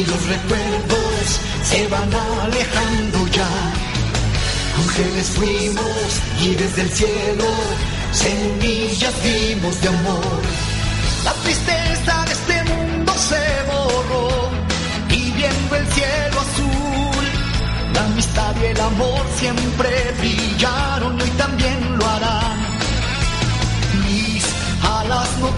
Y los recuerdos se van alejando ya. Ángeles fuimos y desde el cielo semillas dimos de amor. La tristeza de este mundo se borró y viendo el cielo azul, la amistad y el amor siempre brillaron y hoy también lo harán. Mis alas no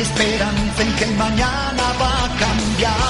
esperanza en que el mañana va a cambiar.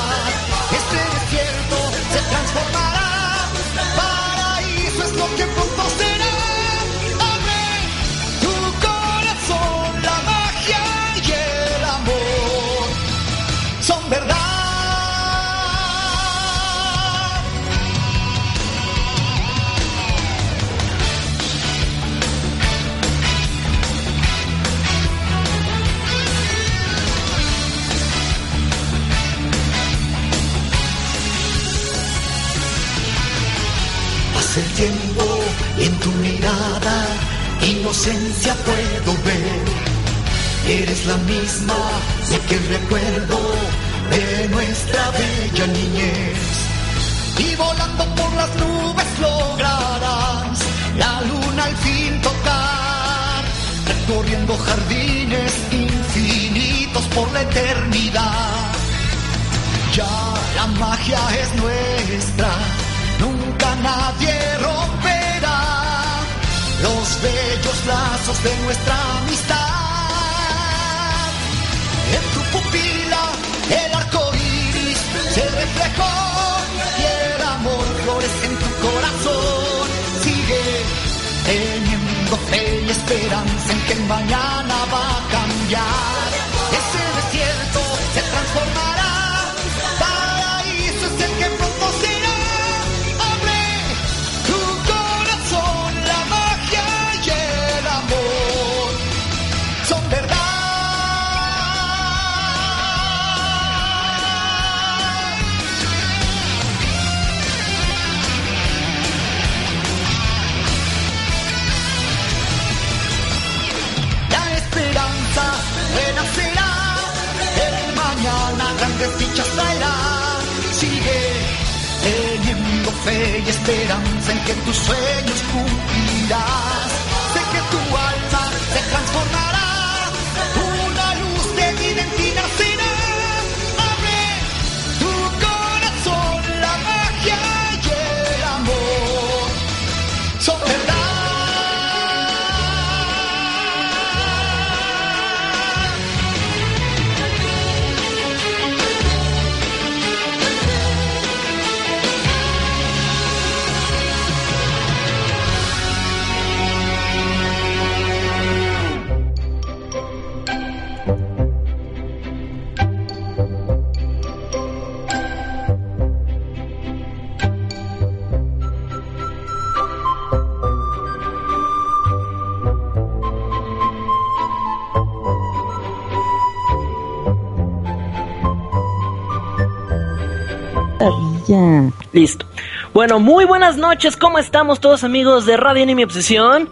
Mirada inocencia puedo ver. Eres la misma de que el recuerdo de nuestra bella niñez. Y volando por las nubes lograrás la luna al fin tocar, recorriendo jardines infinitos por la eternidad. Ya la magia es nuestra, nunca nadie los bellos lazos de nuestra amistad. En tu pupila el arco iris se reflejó y el amor florece en tu corazón. Sigue teniendo fe y esperanza en que mañana va a cambiar. Fe y esperanza en que tus sueños cumplirás. Sé que tu alma se transformará, Listo. Bueno, muy buenas noches, ¿cómo estamos todos amigos de Radio Anime Obsesión?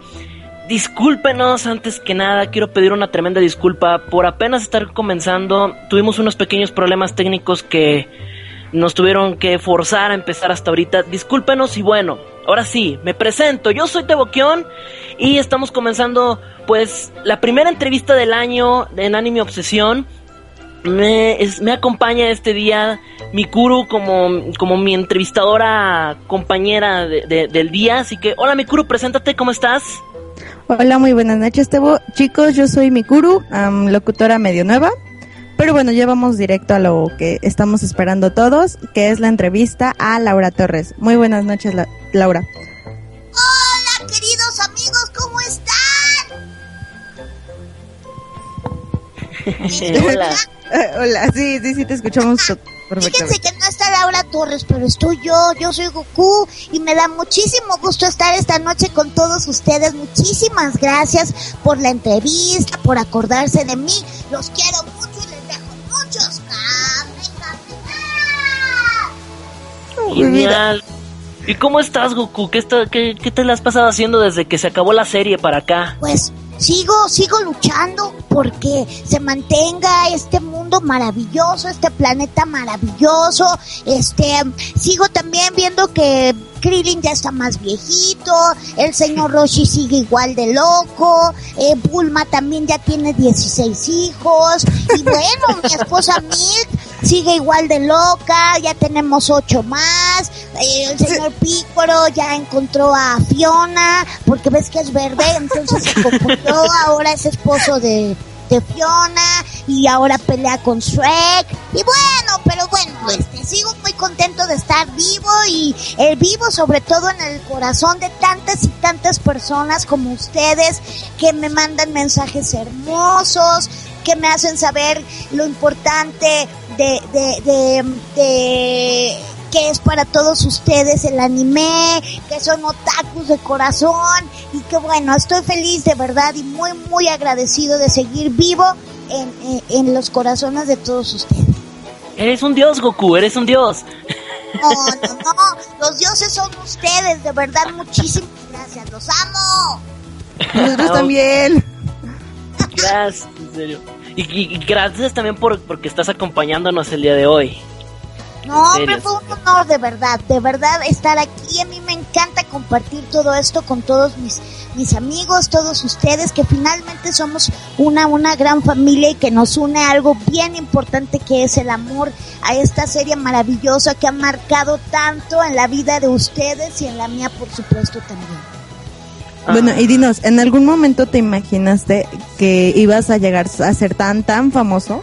Discúlpenos, antes que nada, quiero pedir una tremenda disculpa por apenas estar comenzando. Tuvimos unos pequeños problemas técnicos que nos tuvieron que forzar a empezar hasta ahorita. Discúlpenos y bueno, ahora sí, me presento. Yo soy Teboquión y estamos comenzando pues la primera entrevista del año en Anime Obsesión. Me, es- me acompaña este día Mikuru como, como mi entrevistadora compañera de- de- del día. Así que, hola Mikuru, preséntate, ¿cómo estás? Hola, muy buenas noches, Tebo. Chicos, yo soy Mikuru, am, locutora medio nueva. Pero bueno, ya vamos directo a lo que estamos esperando todos, que es la entrevista a Laura Torres. Muy buenas noches, La- Laura. Hola, queridos amigos, ¿cómo están? hola. Eh, hola, sí, sí, sí, te escuchamos Fíjense que no está Laura Torres, pero estoy yo, yo soy Goku y me da muchísimo gusto estar esta noche con todos ustedes. Muchísimas gracias por la entrevista, por acordarse de mí. Los quiero mucho y les dejo muchos Genial. ¿Y cómo estás, Goku? ¿Qué, está, qué, ¿Qué te la has pasado haciendo desde que se acabó la serie para acá? Pues sigo, sigo luchando porque se mantenga este mundo maravilloso, este planeta maravilloso. Este, sigo también viendo que Krillin ya está más viejito, el señor Roshi sigue igual de loco, eh, Bulma también ya tiene 16 hijos, y bueno, mi esposa Milk sigue igual de loca, ya tenemos ocho más, eh, el señor Pícoro ya encontró a Fiona, porque ves que es verde, entonces se confundió, ahora es esposo de, de Fiona y ahora pelea con Shrek. Y bueno, pero bueno, este, sigo muy contento de estar vivo y el vivo sobre todo en el corazón de tantas y tantas personas como ustedes que me mandan mensajes hermosos, que me hacen saber lo importante de, de, de, de que es para todos ustedes el anime, que son otakus de corazón y que bueno, estoy feliz de verdad y muy muy agradecido de seguir vivo en, en, en los corazones de todos ustedes. Eres un dios, Goku, eres un dios. No, no, no, los dioses son ustedes, de verdad, muchísimas gracias, los amo. Nosotros también. Gracias, en serio. Y, y- y gracias también por porque estás acompañándonos el día de hoy. No, ¿En hombre, fue un honor de verdad, de verdad estar aquí. A mí me encanta compartir todo esto con todos mis, mis amigos, todos ustedes, que finalmente somos una, una gran familia y que nos une algo bien importante que es el amor a esta serie maravillosa que ha marcado tanto en la vida de ustedes y en la mía, por supuesto, también. Bueno, Ah. y dinos, ¿en algún momento te imaginaste que ibas a llegar a ser tan, tan famoso?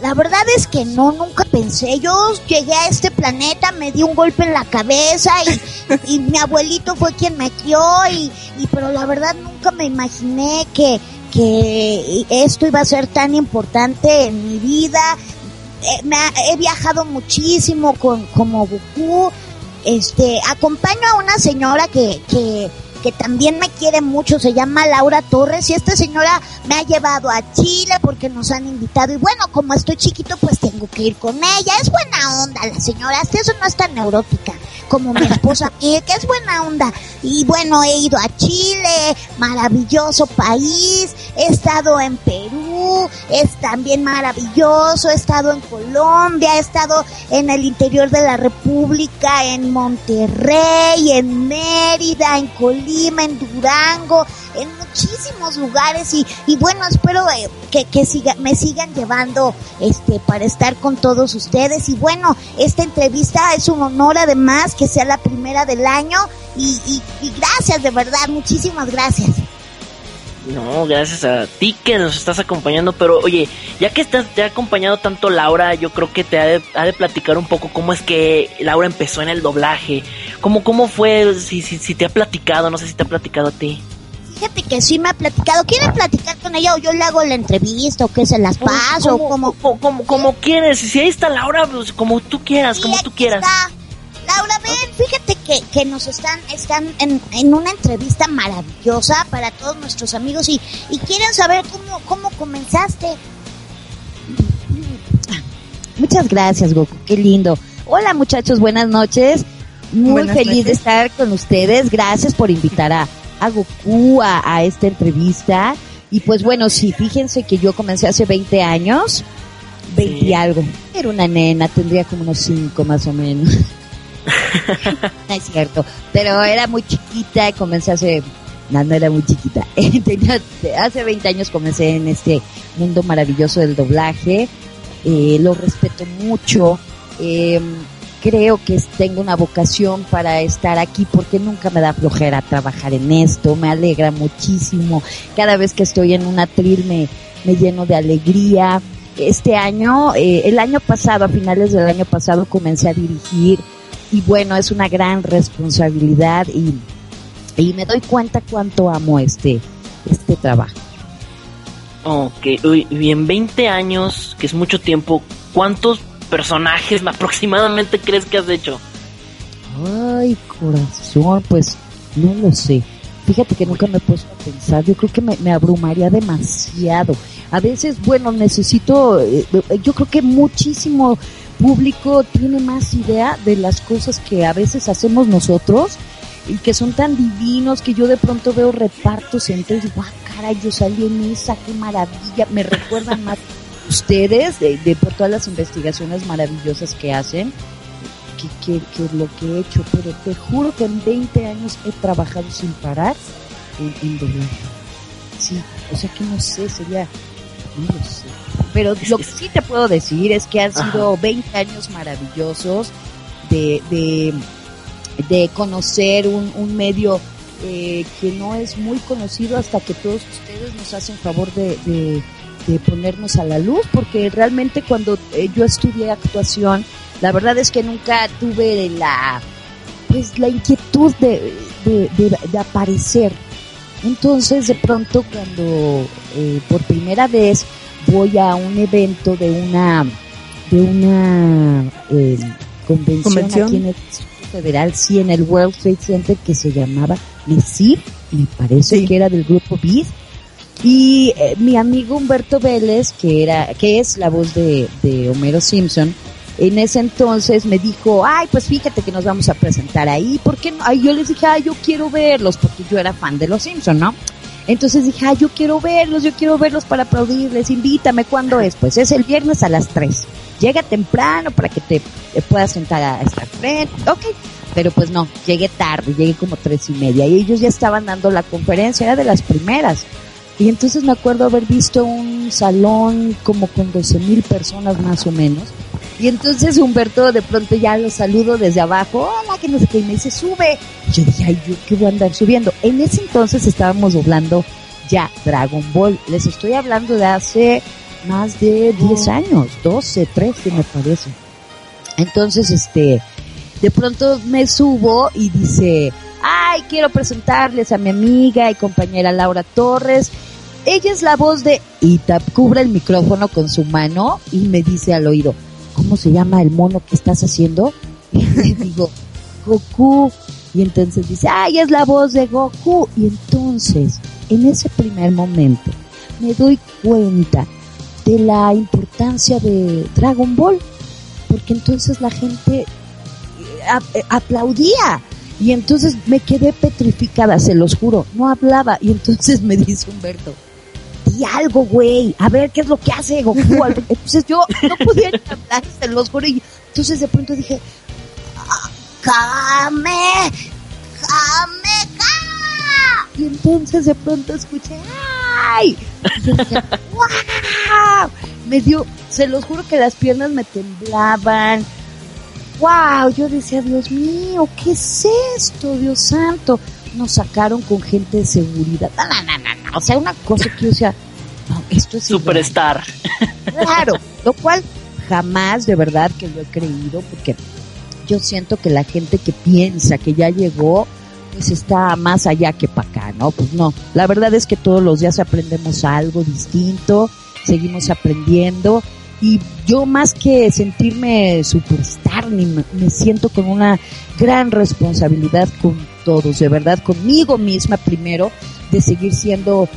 La verdad es que no, nunca pensé. Yo llegué a este planeta, me di un golpe en la cabeza y, y mi abuelito fue quien me crió y, y pero la verdad nunca me imaginé que, que esto iba a ser tan importante en mi vida. Eh, me ha- he viajado muchísimo con, como Goku. Este, acompaño a una señora que, que, que también me quiere mucho, se llama Laura Torres y esta señora me ha llevado a Chile porque nos han invitado y bueno, como estoy chiquito pues tengo que ir con ella, es buena onda la señora, hasta eso no es tan neurótica como mi esposa que es buena onda. Y bueno, he ido a Chile, maravilloso país, he estado en Perú, es también maravilloso, he estado en Colombia, he estado en el interior de la República, en Monterrey, en Mérida, en Colima, en Durango, en muchísimos lugares. Y, y bueno, espero eh, que, que siga, me sigan llevando este para estar con todos ustedes. Y bueno, esta entrevista es un honor además que sea la primera del año. Y, y gracias de verdad, muchísimas gracias. No, gracias a ti que nos estás acompañando, pero oye, ya que estás, te ha acompañado tanto Laura, yo creo que te ha de, ha de platicar un poco cómo es que Laura empezó en el doblaje, cómo, cómo fue, si, si, si te ha platicado, no sé si te ha platicado a ti. Fíjate que sí me ha platicado. ¿Quieren platicar con ella o yo le hago la entrevista o que se las paso? como, como... como, quieres, si ahí está Laura, pues como tú quieras, Sí, como tú quieras. está. Laura, ven, fíjate que, que nos están, están en, en una entrevista maravillosa para todos nuestros amigos y, y quieren saber cómo, cómo comenzaste. Muchas gracias, Goku. Qué lindo. Hola, muchachos. Buenas noches. Muy Buenas feliz de noches. estar con ustedes. Gracias por invitar a, a Goku a, a esta entrevista. Y pues bueno, sí, fíjense que yo comencé hace 20 años. 20 Sí. y algo. Era una nena, tendría como unos 5 más o menos. es cierto. Pero era muy chiquita y comencé hace... No, era muy chiquita. Tenía- hace 20 años comencé en este mundo maravilloso del doblaje eh, lo respeto mucho. eh, creo que tengo una vocación para estar aquí porque nunca me da flojera trabajar en esto. Me alegra muchísimo. Cada vez que estoy en un atril me, me lleno de alegría. Este año, eh, el año pasado, a finales del año pasado, comencé a dirigir y bueno, es una gran responsabilidad y, y me doy cuenta cuánto amo este, este trabajo. Ok, uy, y en 20 años, que es mucho tiempo, ¿cuántos personajes aproximadamente crees que has hecho? Ay, corazón, pues no lo sé. Fíjate que nunca me he puesto a pensar. Yo creo que me, me abrumaría demasiado. A veces, bueno, necesito, eh, yo creo que muchísimo público tiene más idea de las cosas que a veces hacemos nosotros y que son tan divinos que yo de pronto veo repartos entre y digo, ah, caray, yo salí en esa, qué maravilla. Me recuerdan más ustedes de, de por todas las investigaciones maravillosas que hacen que, que, que lo que he hecho, pero te juro que en 20 años he trabajado sin parar en, en doblaje. Sí, o sea que no sé, sería, no lo sé. Pero lo que sí te puedo decir es que han sido 20 años maravillosos de, de, de conocer un, un medio eh, que no es muy conocido hasta que todos ustedes nos hacen favor de, de, de ponernos a la luz, porque realmente cuando eh, yo estudié actuación, la verdad es que nunca tuve la pues la inquietud de aparecer. Entonces de pronto cuando eh, por primera vez voy a un evento de una de una eh, convención, ¿Convención? aquí en el Federal, sí, en el World Trade Center que se llamaba MESIR, me parece Sí. que era del grupo BID. Y eh, mi amigo Humberto Vélez, que era, que es la voz de, de Homero Simpson, en ese entonces me dijo, ay, pues fíjate que nos vamos a presentar ahí, ¿por qué no? Ay, yo les dije, ay, yo quiero verlos, porque yo era fan de los Simpson, ¿no? Entonces dije, ay, yo quiero verlos, yo quiero verlos para aplaudirles, invítame, ¿cuándo es? Pues es el viernes a las 3. Llega temprano para que te, te puedas sentar a estar frente, ok. Pero pues no, llegué tarde, llegué como tres y media y ellos ya estaban dando la conferencia, era de las primeras. Y entonces me acuerdo haber visto un salón como con 12 mil personas más o menos. Y entonces Humberto de pronto ya lo saludo desde abajo, hola, que no sé qué, y me dice, sube. Y yo dije, ay, yo qué voy a andar subiendo. En ese entonces estábamos doblando ya Dragon Ball. Les estoy hablando de hace más de 10 años, 12, 13 me parece. Entonces, este, de pronto me subo y dice, ay, quiero presentarles a mi amiga y compañera Laura Torres. Ella es la voz de Itap, cubre el micrófono con su mano y me dice al oído, ¿cómo se llama el mono que estás haciendo? Y digo, Goku. Y entonces dice, ay, es la voz de Goku. Y entonces, en ese primer momento, me doy cuenta de la importancia de Dragon Ball. Porque entonces la gente eh, eh, aplaudía. Y entonces me quedé petrificada, se los juro, no hablaba. Y entonces me dice Humberto, di algo, güey, a ver qué es lo que hace Goku. Entonces yo no podía ni hablar, se los juro. Y entonces de pronto dije, Kame, Kame, Ka. y entonces de pronto escuché, ¡ay! Y yo decía, ¡wow! Me dio, se los juro que las piernas me temblaban. ¡Wow! Yo decía, Dios mío, ¿qué es esto, Dios santo? Nos sacaron con gente de seguridad. No, no, no, no, no. O sea, una cosa que yo decía, no, esto es. Superstar. Claro, lo cual jamás de verdad que lo he creído porque yo siento que la gente que piensa que ya llegó pues está más allá que para acá, ¿no? Pues no, la verdad es que todos los días aprendemos algo distinto, seguimos aprendiendo y yo más que sentirme superstar, ni me, me siento con una gran responsabilidad con todos, de verdad, conmigo misma primero, de seguir siendo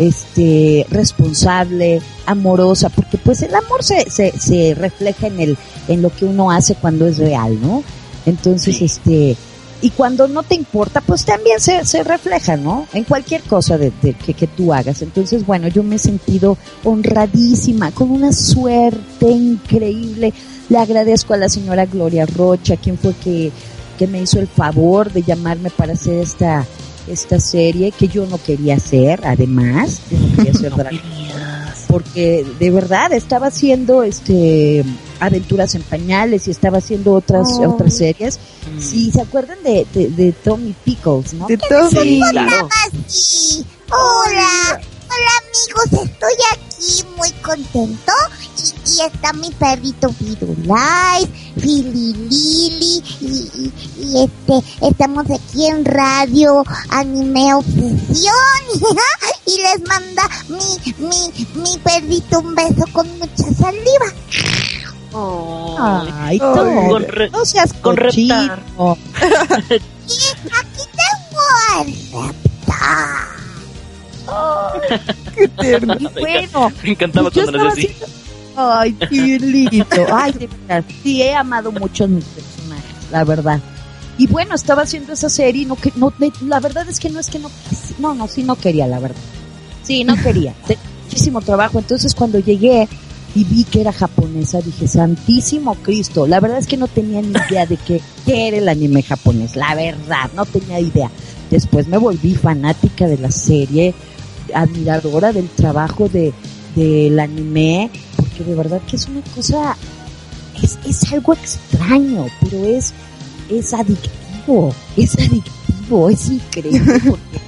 este responsable, amorosa, porque pues el amor se, se, se refleja en el, en lo que uno hace cuando es real, ¿no? Entonces, Sí. este, y cuando no te importa, pues también se, se refleja, ¿no? En cualquier cosa de, de- que, que tú hagas. Entonces, bueno, yo me he sentido honradísima, con una suerte increíble. Le agradezco a la señora Gloria Rocha, quien fue que, que me hizo el favor de llamarme para hacer esta, esta serie que yo no quería hacer, además, yo no quería hacer porque de verdad estaba haciendo este aventuras en pañales y estaba haciendo otras Oh. otras series. Mm. Sí, se acuerdan de, de, de Tommy Pickles, ¿no? De Tommy. Sí, claro. Sí. Hola, hola amigos, estoy aquí muy contento y, y está mi perrito Firulais, Fili Lili y, y, y este, estamos aquí en radio Anime Obsesión y les manda mi, mi, mi perrito un beso con mucha saliva. Ay, Ay, no, con re- no seas con cochino. reptar. Aquí tengo al Qué tierno. Y bueno, Me encantaba yo cuando decía. haciendo- Ay, qué lindo. Ay, de verdad. Sí, he amado mucho a mis personajes, la verdad. Y bueno, estaba haciendo esa serie y no que no la verdad es que no es que no no, no, sí no quería, la verdad. Sí, no quería. Tenía muchísimo trabajo, entonces cuando llegué y vi que era japonesa, dije, "Santísimo Cristo." La verdad es que no tenía ni idea de qué, qué era el anime japonés, la verdad, no tenía idea. Después me volví fanática de la serie, admiradora del trabajo de del anime, porque de verdad que es una cosa, es, es algo extraño, pero es, es adictivo, es adictivo, es increíble, porque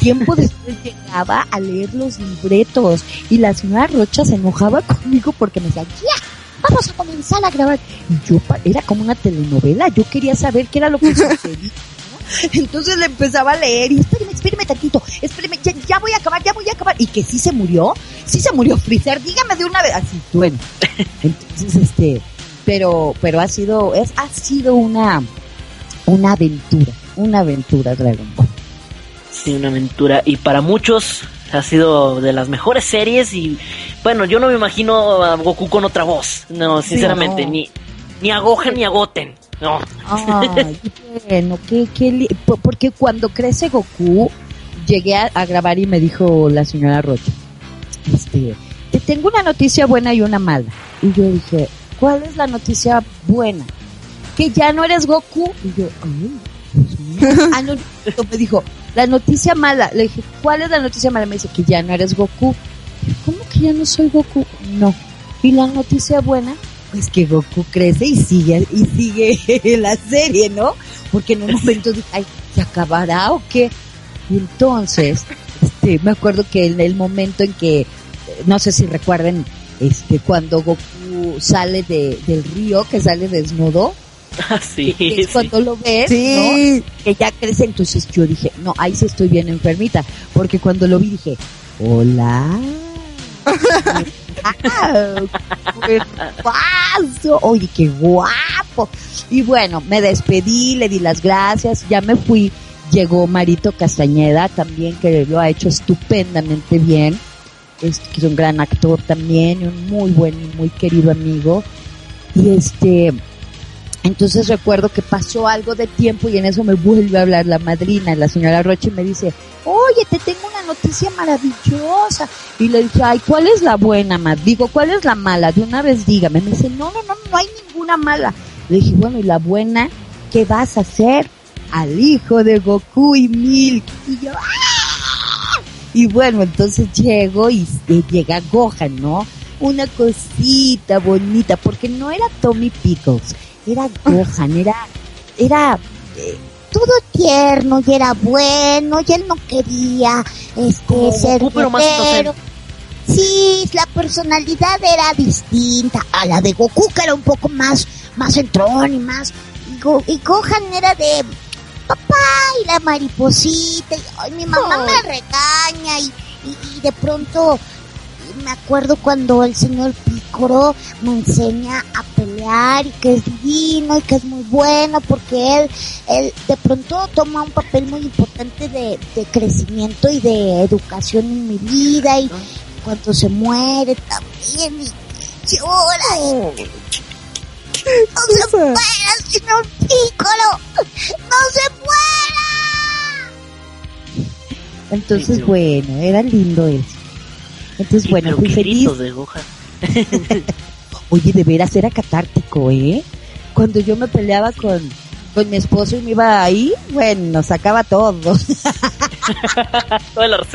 tiempo después llegaba a leer los libretos y la señora Rocha se enojaba conmigo porque me decía, ya, vamos a comenzar a grabar. Y yo, era como una telenovela, yo quería saber qué era lo que sucedía. Entonces le empezaba a leer y espéreme, espéreme tantito, espéreme, ya, ya voy a acabar, ya voy a acabar. Y que sí se murió, sí se murió Freezer, dígame de una vez. Así, bueno. Entonces, este, pero, pero ha sido, es, ha sido una, una aventura, una aventura Dragon Ball. Sí, una aventura. Y para muchos ha sido de las mejores series. Y bueno, yo no me imagino a Goku con otra voz. No, sinceramente, no. ni, ni a Gohan ni a Goten. No. Ay, bueno, qué, qué porque cuando crece Goku, llegué a, a grabar y me dijo la señora Rocha, este, te tengo una noticia buena y una mala. Y yo dije, ¿cuál es la noticia buena? Que ya no eres Goku. Y yo, ay. Ah, no, no, me dijo, la noticia mala. Le dije, ¿cuál es la noticia mala? Me dice que ya no eres Goku. ¿Cómo que ya no soy Goku? No. ¿Y la noticia buena? Pues que Goku crece y sigue, y sigue la serie, ¿no? Porque en un momento dije, ay, ¿se acabará o qué? Y entonces, este, me acuerdo que en el momento en que, no sé si recuerden, este, cuando Goku sale de, del río, que sale desnudo, sí, que es sí. cuando lo ves, Sí. ¿no? que ya crece, entonces yo dije, no, ahí sí estoy bien enfermita, porque cuando lo vi dije, hola. ¡Wow! Oye, qué guapo. Y bueno, me despedí, le di las gracias, ya me fui. Llegó Marito Castañeda también, que lo ha hecho estupendamente bien. Es, que es un gran actor también, un muy buen y muy querido amigo. Y este, entonces recuerdo que pasó algo de tiempo y en eso me vuelve a hablar la madrina, la señora Rocha, y me dice, oye, te tengo una noticia maravillosa. Y le dije, ay, ¿cuál es la buena, ma? Digo, ¿cuál es la mala? De una vez dígame. Me dice, no, no, no, no hay ninguna mala. Le dije, bueno, ¿y la buena? ¿Qué vas a hacer? Al hijo de Goku y Milk. Y yo, ¡ah! Y bueno, entonces llego y, y llega Gohan, ¿no? Una cosita bonita, porque no era Tommy Pickles, era Gohan, era, era, eh, todo tierno y era bueno y él no quería este Como ser Goku, pero más. Sí, la personalidad era distinta a la de Goku, que era un poco más, más entrón y más. Y, Go- y Gohan era de papá y la mariposita. Y, ay, mi mamá me regaña y, y, y de pronto me acuerdo cuando el señor Picoro me enseña a pelear y que es divino y que es muy bueno porque él, él de pronto toma un papel muy importante de, de crecimiento y de educación en mi vida y cuando se muere también y llora y no se muera señor Picoro no se muera. Entonces bueno, era lindo eso. Entonces Sí, bueno, fui feliz. de. Oye, de veras era catártico, ¿eh? Cuando yo me peleaba con, con mi esposo y me iba ahí, bueno, sacaba todo.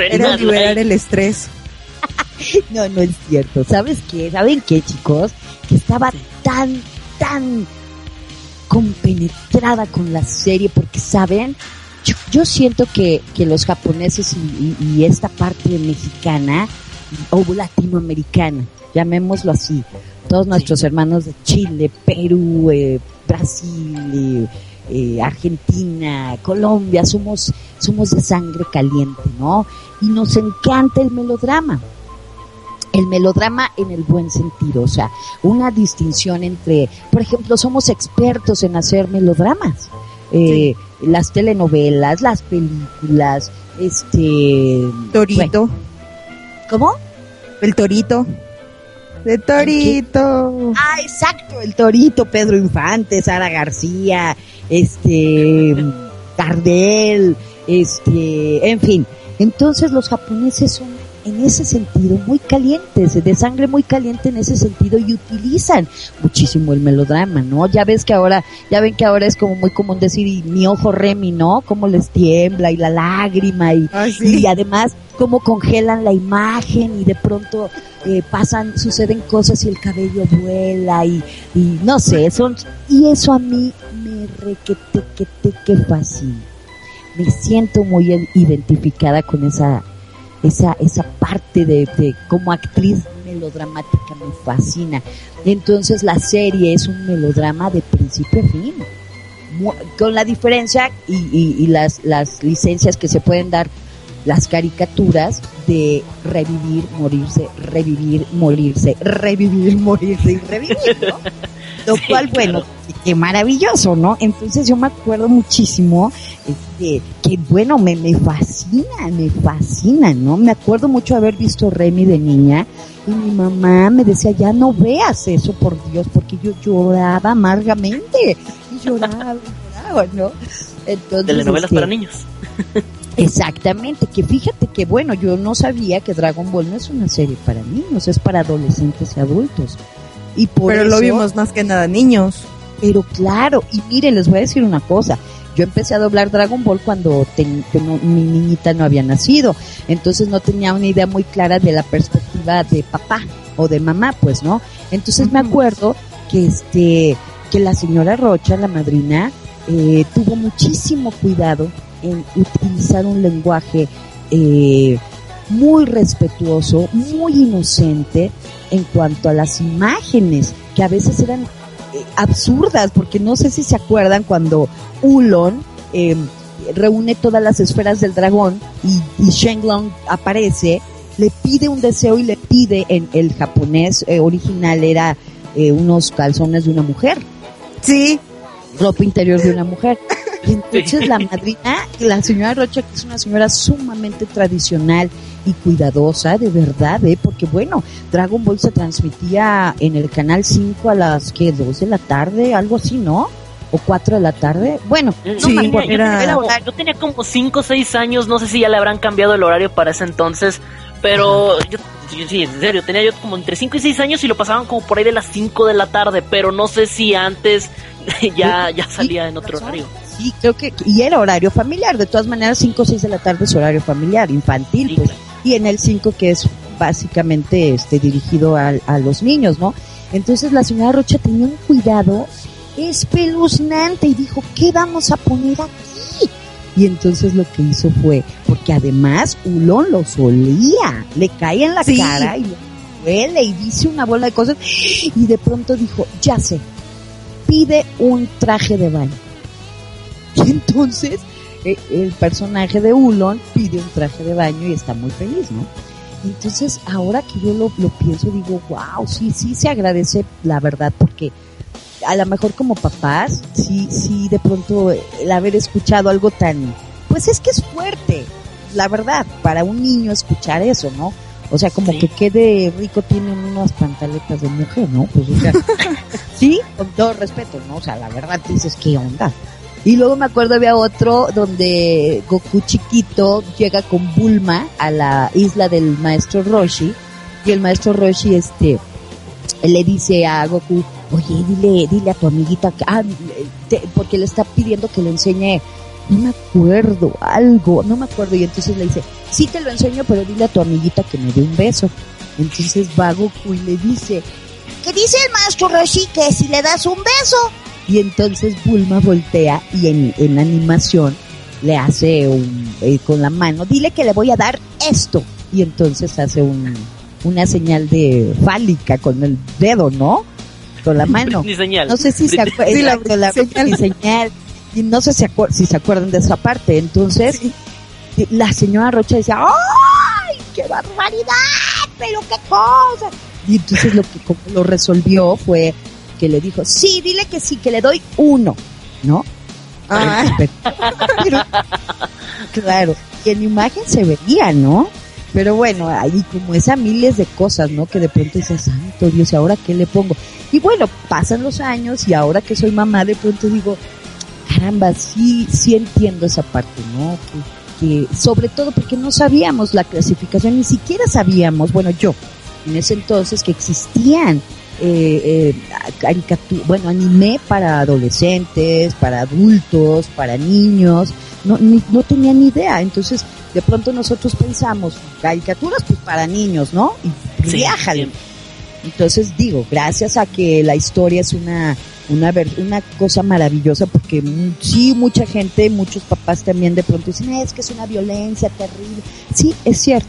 Era liberar el estrés. No, no es cierto. ¿Sabes qué? ¿Saben qué, chicos? Que estaba tan, tan compenetrada con la serie porque, ¿saben? Yo, yo siento que, que los japoneses y, y- y esta parte mexicana o latinoamericana, llamémoslo así, todos nuestros hermanos de Chile, Perú, eh, Brasil, eh, eh, Argentina, Colombia, somos, somos de sangre caliente, ¿no? Y nos encanta el melodrama. el melodrama en el buen sentido, o sea, una distinción entre, por ejemplo, somos expertos en hacer melodramas, las telenovelas, las películas, este... Torito. bueno, ¿Cómo? El torito. De torito. Ah, exacto, el Torito, Pedro Infante, Sara García, este, Gardel, este, en fin. Entonces los japoneses son en ese sentido muy calientes, de sangre muy caliente en ese sentido y utilizan muchísimo el melodrama, ¿no? Ya ves que ahora, ya ven que ahora es como muy común decir y mi ojo Remy, ¿no? Cómo les tiembla y la lágrima y, Ay, sí. y además cómo congelan la imagen y de pronto eh, pasan, suceden cosas y el cabello vuela y, y no sé, son, y eso a mí me requete que te que fascina. Me siento muy identificada con esa, esa, esa parte de, de como actriz melodramática me fascina. Entonces la serie es un melodrama de principio a fin. Con la diferencia y, y- y las, las licencias que se pueden dar las caricaturas de revivir, morirse, revivir, morirse, revivir, morirse y revivir, ¿no? Lo Sí, cual, claro. bueno, qué maravilloso, ¿no? Entonces yo me acuerdo muchísimo este, que, bueno, me, me fascina, me fascina, ¿no? Me acuerdo mucho haber visto Remy de niña y mi mamá me decía, ya no veas eso, por Dios, porque yo lloraba amargamente y lloraba, lloraba, ¿no? Entonces, Telenovelas este, para niños. Exactamente, que fíjate que bueno, yo no sabía que Dragon Ball no es una serie para niños, es para adolescentes y adultos. Y por Pero eso, lo vimos más que nada niños. pero claro, y miren, les voy a decir una cosa. Yo empecé a doblar Dragon Ball cuando ten- que no- mi niñita no había nacido, entonces no tenía una idea muy clara de la perspectiva de papá o de mamá, pues, ¿no? Entonces me acuerdo que este que la señora Rocha, la madrina, eh, tuvo muchísimo cuidado en utilizar un lenguaje eh, muy respetuoso, muy inocente en cuanto a las imágenes que a veces eran eh, absurdas, porque no sé si se acuerdan cuando Ulon eh, reúne todas las esferas del dragón y, y Shenlong aparece, le pide un deseo y le pide en el japonés eh, original era eh, unos calzones de una mujer Sí, ropa interior de una mujer. Y entonces la madrina, la señora Rocha, que es una señora sumamente tradicional y cuidadosa, de verdad, ¿eh? porque bueno, Dragon Ball se transmitía en el canal 5 a las que 2 de la tarde, algo así, ¿no? O 4 de la tarde. Bueno, Yo Sí, tenía- yo, era- tenía como, yo tenía como 5 o 6 años, no sé si ya le habrán cambiado el horario para ese entonces, pero yo, sí, en serio, tenía yo como entre 5 y 6 años y lo pasaban como por ahí de las 5 de la tarde, pero no sé si antes ya, ya salía en otro horario. Sí, creo que, y era horario familiar, de todas maneras 5 o 6 de la tarde es horario familiar, infantil, Sí, pues. claro. y en el 5 que es básicamente este dirigido a, a los niños, ¿no? Entonces la señora Rocha tenía un cuidado espeluznante y dijo, ¿qué vamos a poner aquí? Y entonces lo que hizo fue, porque además Ulón lo solía, le cae en la Sí. cara y huele y dice una bola de cosas y de pronto dijo, ya sé, pide un traje de baño. Y entonces eh, el personaje de Ulon pide un traje de baño y está muy feliz, ¿no? Entonces, ahora que yo lo, lo pienso, digo, wow, sí, sí se agradece la verdad, porque a lo mejor como papás, sí, sí, de pronto el haber escuchado algo tan, pues es que es fuerte, la verdad, para un niño escuchar eso, ¿no? O sea, como Sí. que quede rico tiene unas pantaletas de mujer, ¿no? Pues, o sea, sí, con todo respeto, ¿no? O sea, la verdad dices, ¿qué onda? Y luego me acuerdo había otro donde Goku chiquito llega con Bulma a la isla del maestro Roshi y el maestro Roshi este le dice a Goku, oye, dile, dile a tu amiguita que, ah, porque le está pidiendo que le enseñe, no me acuerdo, algo, no me acuerdo, y entonces le dice, sí te lo enseño, pero dile a tu amiguita que me dé un beso. Entonces va Goku y le dice, ¿Qué dice el maestro Roshi? Que si le das un beso. Y entonces Bulma voltea y en, en animación le hace un, eh, con la mano, dile que le voy a dar esto. Y entonces hace un, una señal de fálica con el dedo, ¿no? Con la mano. Ni señal. No sé si se acuerdan. Sí, la la, señal. señal. Y no sé si, si se acuerdan de esa parte. Entonces, la señora Rocha decía, ¡ay, qué barbaridad! pero qué cosa. Y entonces lo que como lo resolvió fue que le dijo, sí, dile que sí, que le doy uno, ¿no? Ah. Pero- claro, y en imagen se veía, ¿no? Pero bueno, ahí como esa miles de cosas, ¿no? Que de pronto dices, santo Dios, ¿y ahora qué le pongo? Y bueno, pasan los años y ahora que soy mamá, de pronto digo, caramba, sí, sí entiendo esa parte, ¿no? Que, que sobre todo porque no sabíamos la clasificación, ni siquiera sabíamos, bueno, yo, en ese entonces que existían eh, eh, bueno, anime para adolescentes, para adultos, para niños, no, ni- no tenía ni idea, entonces de pronto nosotros pensamos, caricaturas pues para niños, ¿no? Y sí. Entonces digo, gracias a que la historia es una una una cosa maravillosa porque sí mucha gente, muchos papás también de pronto dicen, "Ah, es que es una violencia terrible." Sí, es cierto.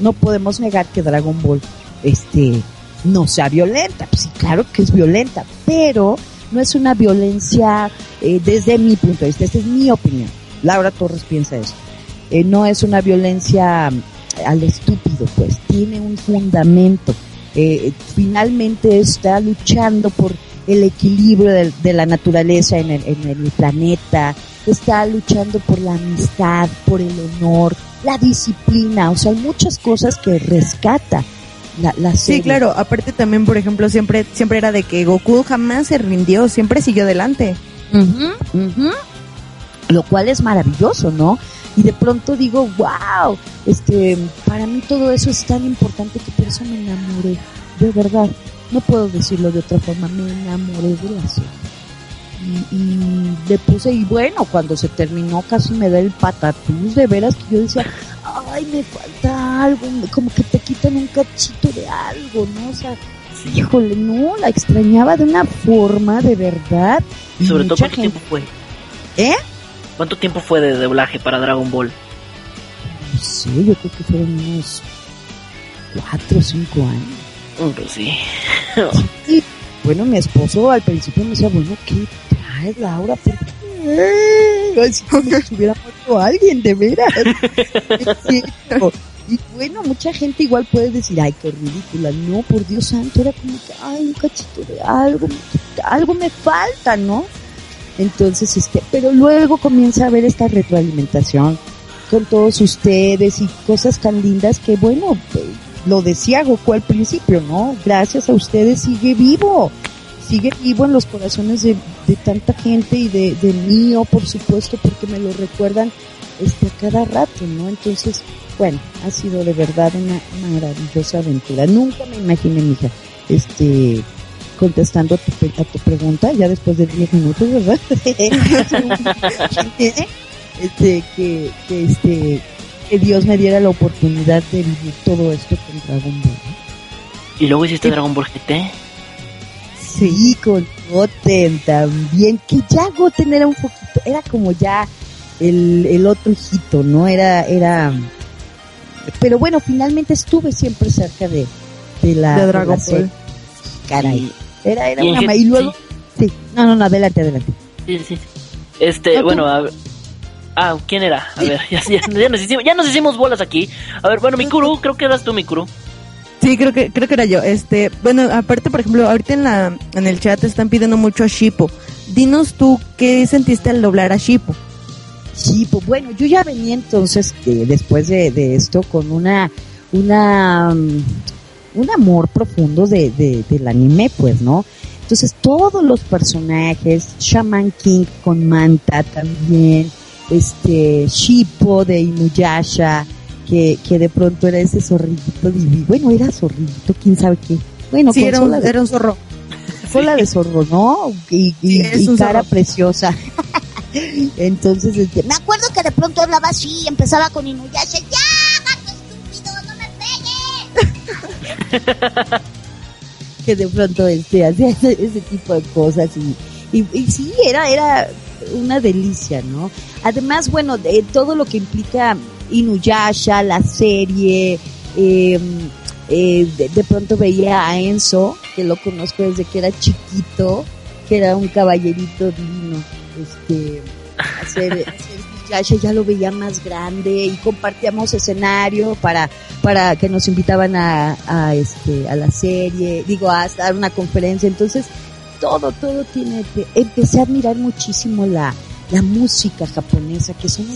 No podemos negar que Dragon Ball este no sea violenta. Pues sí, claro que es violenta, pero no es una violencia eh, desde mi punto de vista, esta es mi opinión. Laura Torres piensa eso. Eh, no es una violencia mm, al estúpido, pues tiene un fundamento. Eh, finalmente está luchando por el equilibrio de, la naturaleza en el, en el planeta, está luchando por la amistad, por el honor, la disciplina, o sea, hay muchas cosas que rescata la, la Sí, claro. Aparte también, por ejemplo, siempre siempre era de que Goku jamás se rindió, siempre siguió adelante. Ujú, ujú. Lo cual es maravilloso, ¿no? Y de pronto digo, wow, este, para mí todo eso es tan importante que por eso me enamoré, de verdad. No puedo decirlo de otra forma, me enamoré de la serie. Y, y le puse, y bueno, cuando se terminó casi me da el patatús, de veras que yo decía, ay, me falta algo, como que te quitan un cachito de algo, ¿no? O sea, híjole, no, la extrañaba de una forma, de verdad. Y sobre todo, ¿cuánto gente- tiempo fue? ¿Eh? ¿Cuánto tiempo fue de doblaje para Dragon Ball? No sé, yo creo que fueron unos cuatro o cinco años. Mm, Pues sí. Y bueno, mi esposo al principio me decía, bueno, ¿qué traes, Laura? ¿Por qué? Así como si hubiera muerto alguien, de veras. Y bueno, mucha gente igual puede decir, ay, qué ridícula. No, por Dios santo, era como que, ay, un cachito de algo, algo me falta, ¿no? Entonces, este, pero luego comienza a haber esta retroalimentación con todos ustedes y cosas tan lindas que, bueno, pues, lo decía Goku al principio, ¿no? Gracias a ustedes sigue vivo, sigue vivo en los corazones de, de tanta gente y de, de mío, por supuesto, porque me lo recuerdan este, a cada rato, ¿no? Entonces, bueno, ha sido de verdad una maravillosa aventura. Nunca me imaginé, mija, este, contestando a tu, a tu pregunta, ya después de 10 minutos, ¿verdad? este, que, que este, que Dios me diera la oportunidad de vivir todo esto con Dragon Ball. ¿Y luego hiciste Dragon Ball GT? Sí, con Goten también, que ya Goten era un poquito, era como ya el, el otro hijito, ¿no? Era, era, pero bueno, finalmente estuve siempre cerca de, de la, De la Dragon serie. Ball. Caray, era, era y una y luego, sí, no, no, no, adelante, adelante. Sí, sí. Este, No, tú. bueno, a ver. Ah, ¿quién era? A ver, ya, ya- ya nos hicimos, ya nos hicimos bolas aquí. A ver, bueno, Mikuru, creo que eras tú, Mikuru. Sí, creo que creo que era yo. Este, bueno, aparte, por ejemplo, ahorita en la en el chat están pidiendo mucho a Shippo. Dinos tú qué sentiste al doblar a Shippo. Pues bueno, yo ya venía entonces, eh, después de, de esto, con una, una, mm, un amor profundo de, de- del anime, pues, ¿no? Entonces, todos los personajes, Shaman King con Manta también, este, Shippo de Inuyasha, que, que de pronto era ese zorrillito divino, bueno, era zorrillito, quién sabe qué. Bueno, Sí, era un, de- era un zorro. cola de zorro, ¿no? Y, y- Sí, cara zorro. preciosa. Entonces, este, Me acuerdo que de pronto hablaba así y empezaba con Inuyasha. ¡Ya, gato estúpido, no me pegues! que de pronto este hacía ese, ese tipo de cosas y, y, y sí era era una delicia no además bueno de todo lo que implica Inuyasha la serie eh, eh, de, de pronto veía a Enzo que lo conozco desde que era chiquito que era un caballerito divino este hacer, hacer Inuyasha ya lo veía más grande y compartíamos escenario para, para que nos invitaban a, este, a la serie, digo, a dar una conferencia. Entonces, todo, todo tiene, empecé a admirar muchísimo la, la música japonesa, que son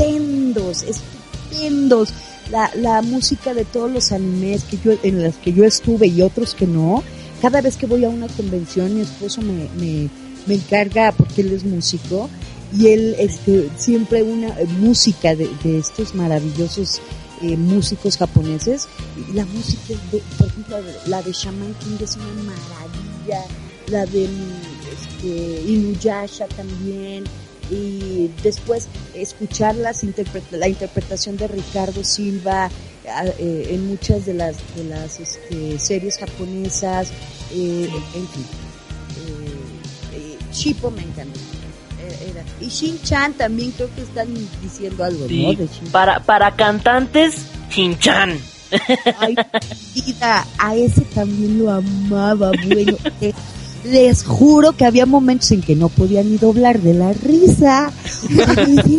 estupendos, estupendos. La, la música de todos los animes que yo, en las que yo estuve y otros que no. Cada vez que voy a una convención, mi esposo me, me, me encarga, porque él es músico, y él este, siempre una música de, de estos maravillosos eh, músicos japoneses. La música, de, por ejemplo, la de Shaman King es una maravilla, la de este, Inuyasha también. Y después escuchar las interpre la interpretación de Ricardo Silva eh, en muchas de las, de las este, series japonesas, eh, en fin. Eh, Shippo me encanta. Era. Y Shin-Chan también creo que están diciendo algo, Sí, ¿no? De para, para cantantes, Chinchan. Ay, vida, a ese también lo amaba, bueno. les juro que había momentos en que no podía ni doblar de la risa. Y ¿qué,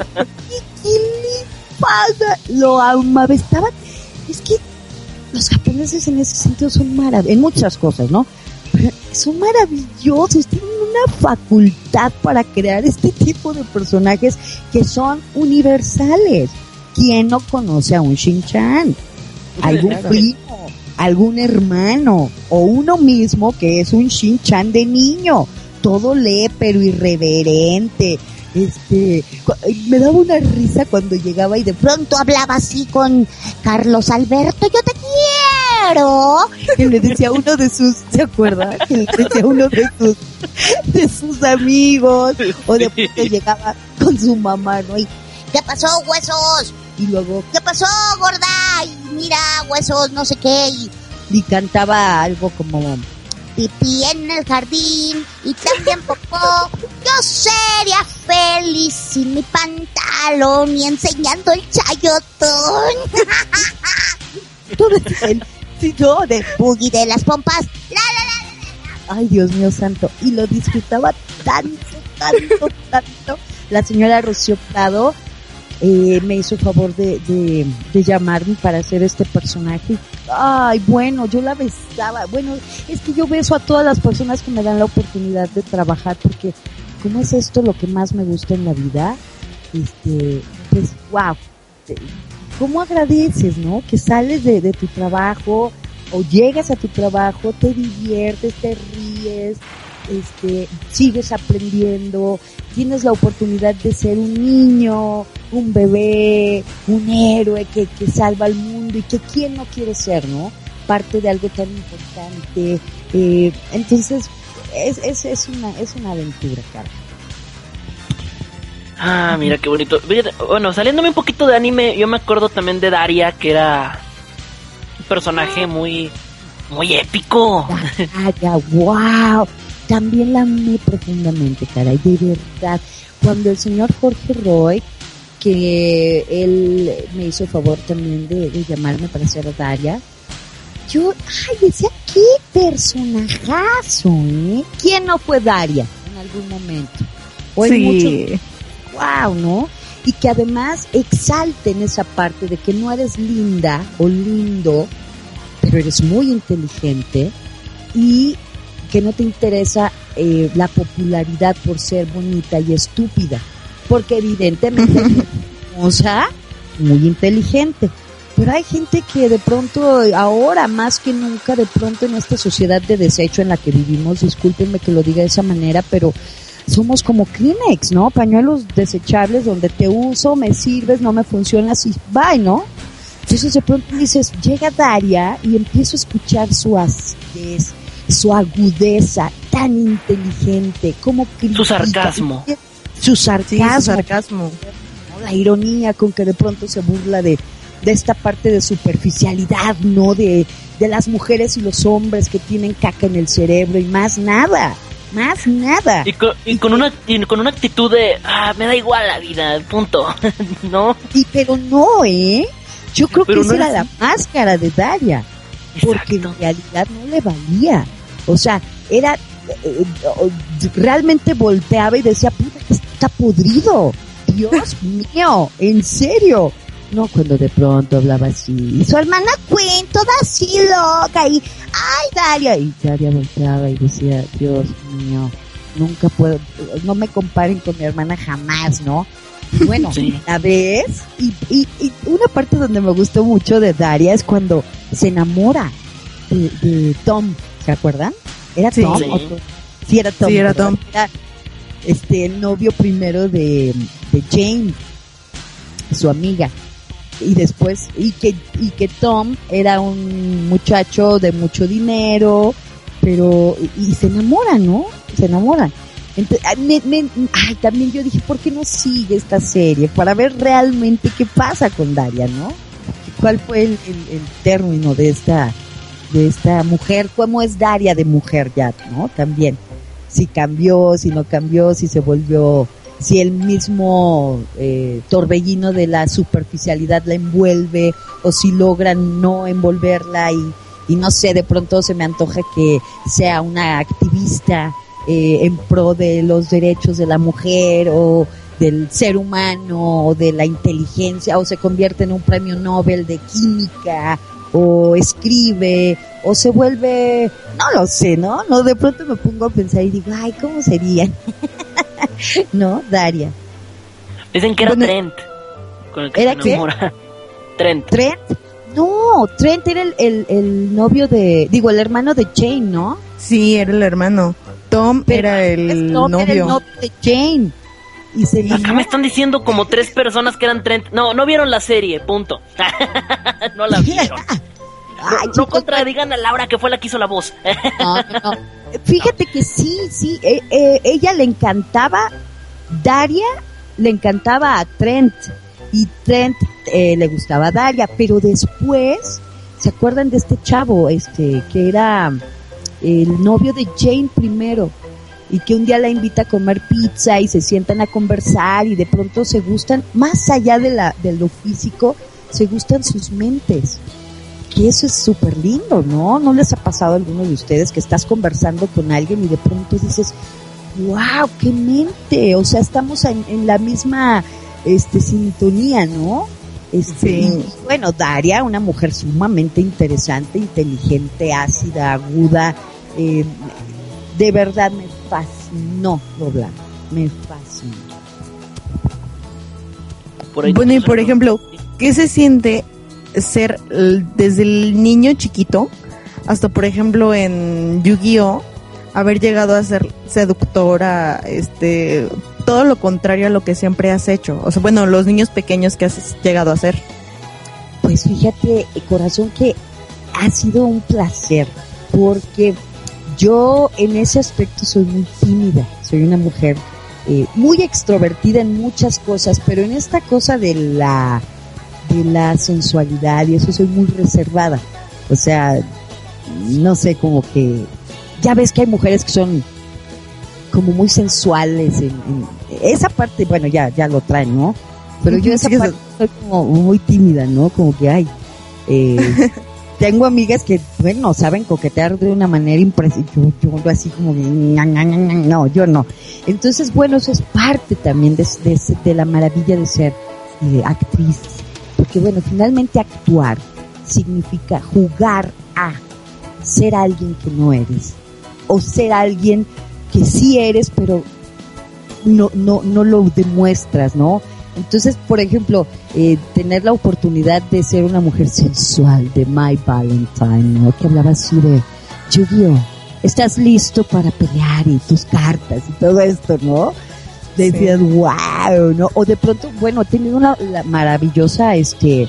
qué le pasa? Lo amaba, estaba... Es que los japoneses en ese sentido son maravillosos, en muchas cosas, ¿no? Pero son maravillosos, tienen una facultad para crear este tipo de personajes que son universales. ¿Quién no conoce a un Shin-Chan? algún primo, algún hermano o uno mismo que es un Shin-Chan de niño, todo pero irreverente. Este, me daba una risa cuando llegaba y de pronto hablaba así con Carlos Alberto, yo te quiero. que le decía a uno de sus, ¿se acuerda? Que le decía uno de sus, de sus amigos, o de pronto llegaba con su mamá, ¿no? Y, ¿Qué pasó, huesos? Y luego, ¿Qué pasó, gorda? Y mira, huesos, no sé qué. Y cantaba algo como, pipí en el jardín y también popó. Yo sería feliz sin mi pantalón y enseñando el chayotón. todo el, no, de Boogie de las pompas. La, la, la. ay Dios mío santo, y lo disfrutaba tanto, tanto, tanto. La señora Rocío Prado eh, me hizo favor de, de, de llamarme para hacer este personaje. Ay, bueno, yo la besaba. Bueno, es que yo beso a todas las personas que me dan la oportunidad de trabajar porque como es esto lo que más me gusta en la vida, este, pues wow, ¿cómo agradeces, no? Que sales de, de tu trabajo o llegas a tu trabajo, te diviertes, te ríes, este, sigues aprendiendo, tienes la oportunidad de ser un niño, un bebé, un héroe que, que salva al mundo y que quién no quiere ser, ¿no? Parte de algo tan importante. Eh, entonces, es, es, es, una, es una aventura, cara. Ah, mira qué bonito. Bueno, saliéndome un poquito de anime, yo me acuerdo también de Daria, que era un personaje muy, muy épico. Wow. También la amé profundamente, caray, de verdad. Cuando el señor Jorge Roy, que él me hizo favor también de, de llamarme para hacer Daria, yo, ay, decía, qué personajazo, ¿eh? ¿Quién no fue Daria en algún momento? Muchos Sí. wow, ¿no? Y que además exalten esa parte de que no eres linda o lindo, pero eres muy inteligente y que no te interesa eh, la popularidad por ser bonita y estúpida, porque evidentemente hermosa, muy inteligente. Pero hay gente que de pronto, ahora más que nunca, de pronto en esta sociedad de desecho en la que vivimos, discúlpenme que lo diga de esa manera, pero somos como Kleenex, ¿no? Pañuelos desechables donde te uso, me sirves, no me funcionas y bye, ¿no? Entonces de pronto dices, llega Daria y empiezo a escuchar su acidez, su agudeza, tan inteligente, como Su sarcasmo. Su Sí, sarcasmo, su sarcasmo. ¿no? la ironía con que de pronto se burla de, de esta parte de superficialidad, ¿no? De, de las mujeres y los hombres que tienen caca en el cerebro y más nada, más nada. Y con, y con una y con una actitud de, ah, me da igual la vida, punto. ¿No? Y pero no, ¿eh? Yo creo Pero que no esa era la máscara de Daria, porque en realidad no le valía. O sea, era eh, eh, realmente volteaba y decía, puta, que está podrido. Dios mío, en serio. No, cuando de pronto hablaba así. Y su hermana Queen, toda así loca. Y, ay, Daria. Y Daria volteaba y decía, Dios mío, nunca puedo, no me comparen con mi hermana jamás, ¿no? Y bueno, la vez, y, y, y, una parte donde me gustó mucho de Daria es cuando se enamora de, de Tom, ¿se acuerdan? ¿Era. Tom? Sí. o Tom? Sí, era Tom. Sí, era. Tom. Era, este, el novio primero de, de Jane, su amiga. Y después, y que, y que Tom era un muchacho de mucho dinero, pero, y, y se enamoran, ¿no? Se enamoran. Entonces, ah, me- me- ay, también yo dije, ¿por qué no sigue esta serie? Para ver realmente qué pasa con Daria, ¿no? ¿Cuál fue el, el- el término de esta, de esta mujer? ¿Cómo es Daria de mujer ya, no? También. Si cambió, si no cambió, si se volvió, si el mismo eh, torbellino de la superficialidad la envuelve, o si logran no envolverla y, y no sé, de pronto se me antoja que sea una activista eh, en pro de los derechos de la mujer o del ser humano o de la inteligencia o se convierte en un premio Nobel de química o escribe o se vuelve, no lo sé, ¿no? No, de pronto me pongo a pensar y digo, ay, ¿cómo sería? ¿No, Daria? Dicen que era Bueno, Trent. Con el que ¿era se qué? Trent. ¿Trent? No, Trent era el, el, el novio de, digo, el hermano de Jane, ¿no? Sí, era el hermano. Tom Pero era el es Tom, novio. Era el novio de Jane. Y se Acá me están diciendo como tres personas que eran Trent. No, no vieron la serie, punto. no la vieron. No, Ay, no chicos, contradigan a Laura que fue la que hizo la voz. No, no, no. Fíjate que sí, sí, eh, eh, ella le encantaba, Daria le encantaba a Trent y Trent eh, le gustaba a Daria, pero después, ¿se acuerdan de este chavo, este, que era el novio de Jane primero? Y que un día la invita a comer pizza y se sientan a conversar y de pronto se gustan, más allá de, la, de lo físico, se gustan sus mentes que eso es súper lindo, ¿no? ¿No les ha pasado a alguno de ustedes que estás conversando con alguien y de pronto dices, wow, qué mente, o sea, estamos en, en la misma este, sintonía, ¿no? Este, Sí. y, bueno, Daria, una mujer sumamente interesante, inteligente, ácida, aguda, eh, de verdad me fascinó doblar, me fascinó. Por ahí Bueno, y por ejemplo, ¿qué se siente ser desde el niño chiquito hasta, por ejemplo, en Yu-Gi-Oh, haber llegado a ser seductora, este, todo lo contrario a lo que siempre has hecho? O sea, bueno, los niños pequeños que has llegado a ser. Pues fíjate, eh, corazón, que ha sido un placer, porque yo en ese aspecto soy muy tímida, soy una mujer eh, muy extrovertida en muchas cosas, pero en esta cosa de la de la sensualidad y eso soy muy reservada. O sea, no sé, como que ya ves que hay mujeres que son como muy sensuales en, en- esa parte, bueno, ya ya lo traen, ¿no? Pero yo esa sí, parte soy como muy tímida, ¿no? Como que ay, eh, tengo amigas que, bueno, saben coquetear de una manera impresionante. Yo, yo así como, no, yo no. Entonces, bueno, eso es parte también de, de, de la maravilla de ser eh, actriz. Porque, bueno, finalmente actuar significa jugar a ser alguien que no eres. O ser alguien que sí eres, pero no, no, no lo demuestras, ¿no? Entonces, por ejemplo, eh, tener la oportunidad de ser una mujer sensual de My Valentine, ¿no? Que hablaba así de, Yu-Gi-Oh, estás listo para pelear y tus cartas y todo esto, ¿no? Decías, wow, ¿no? O de pronto, bueno, he tenido una la maravillosa, este,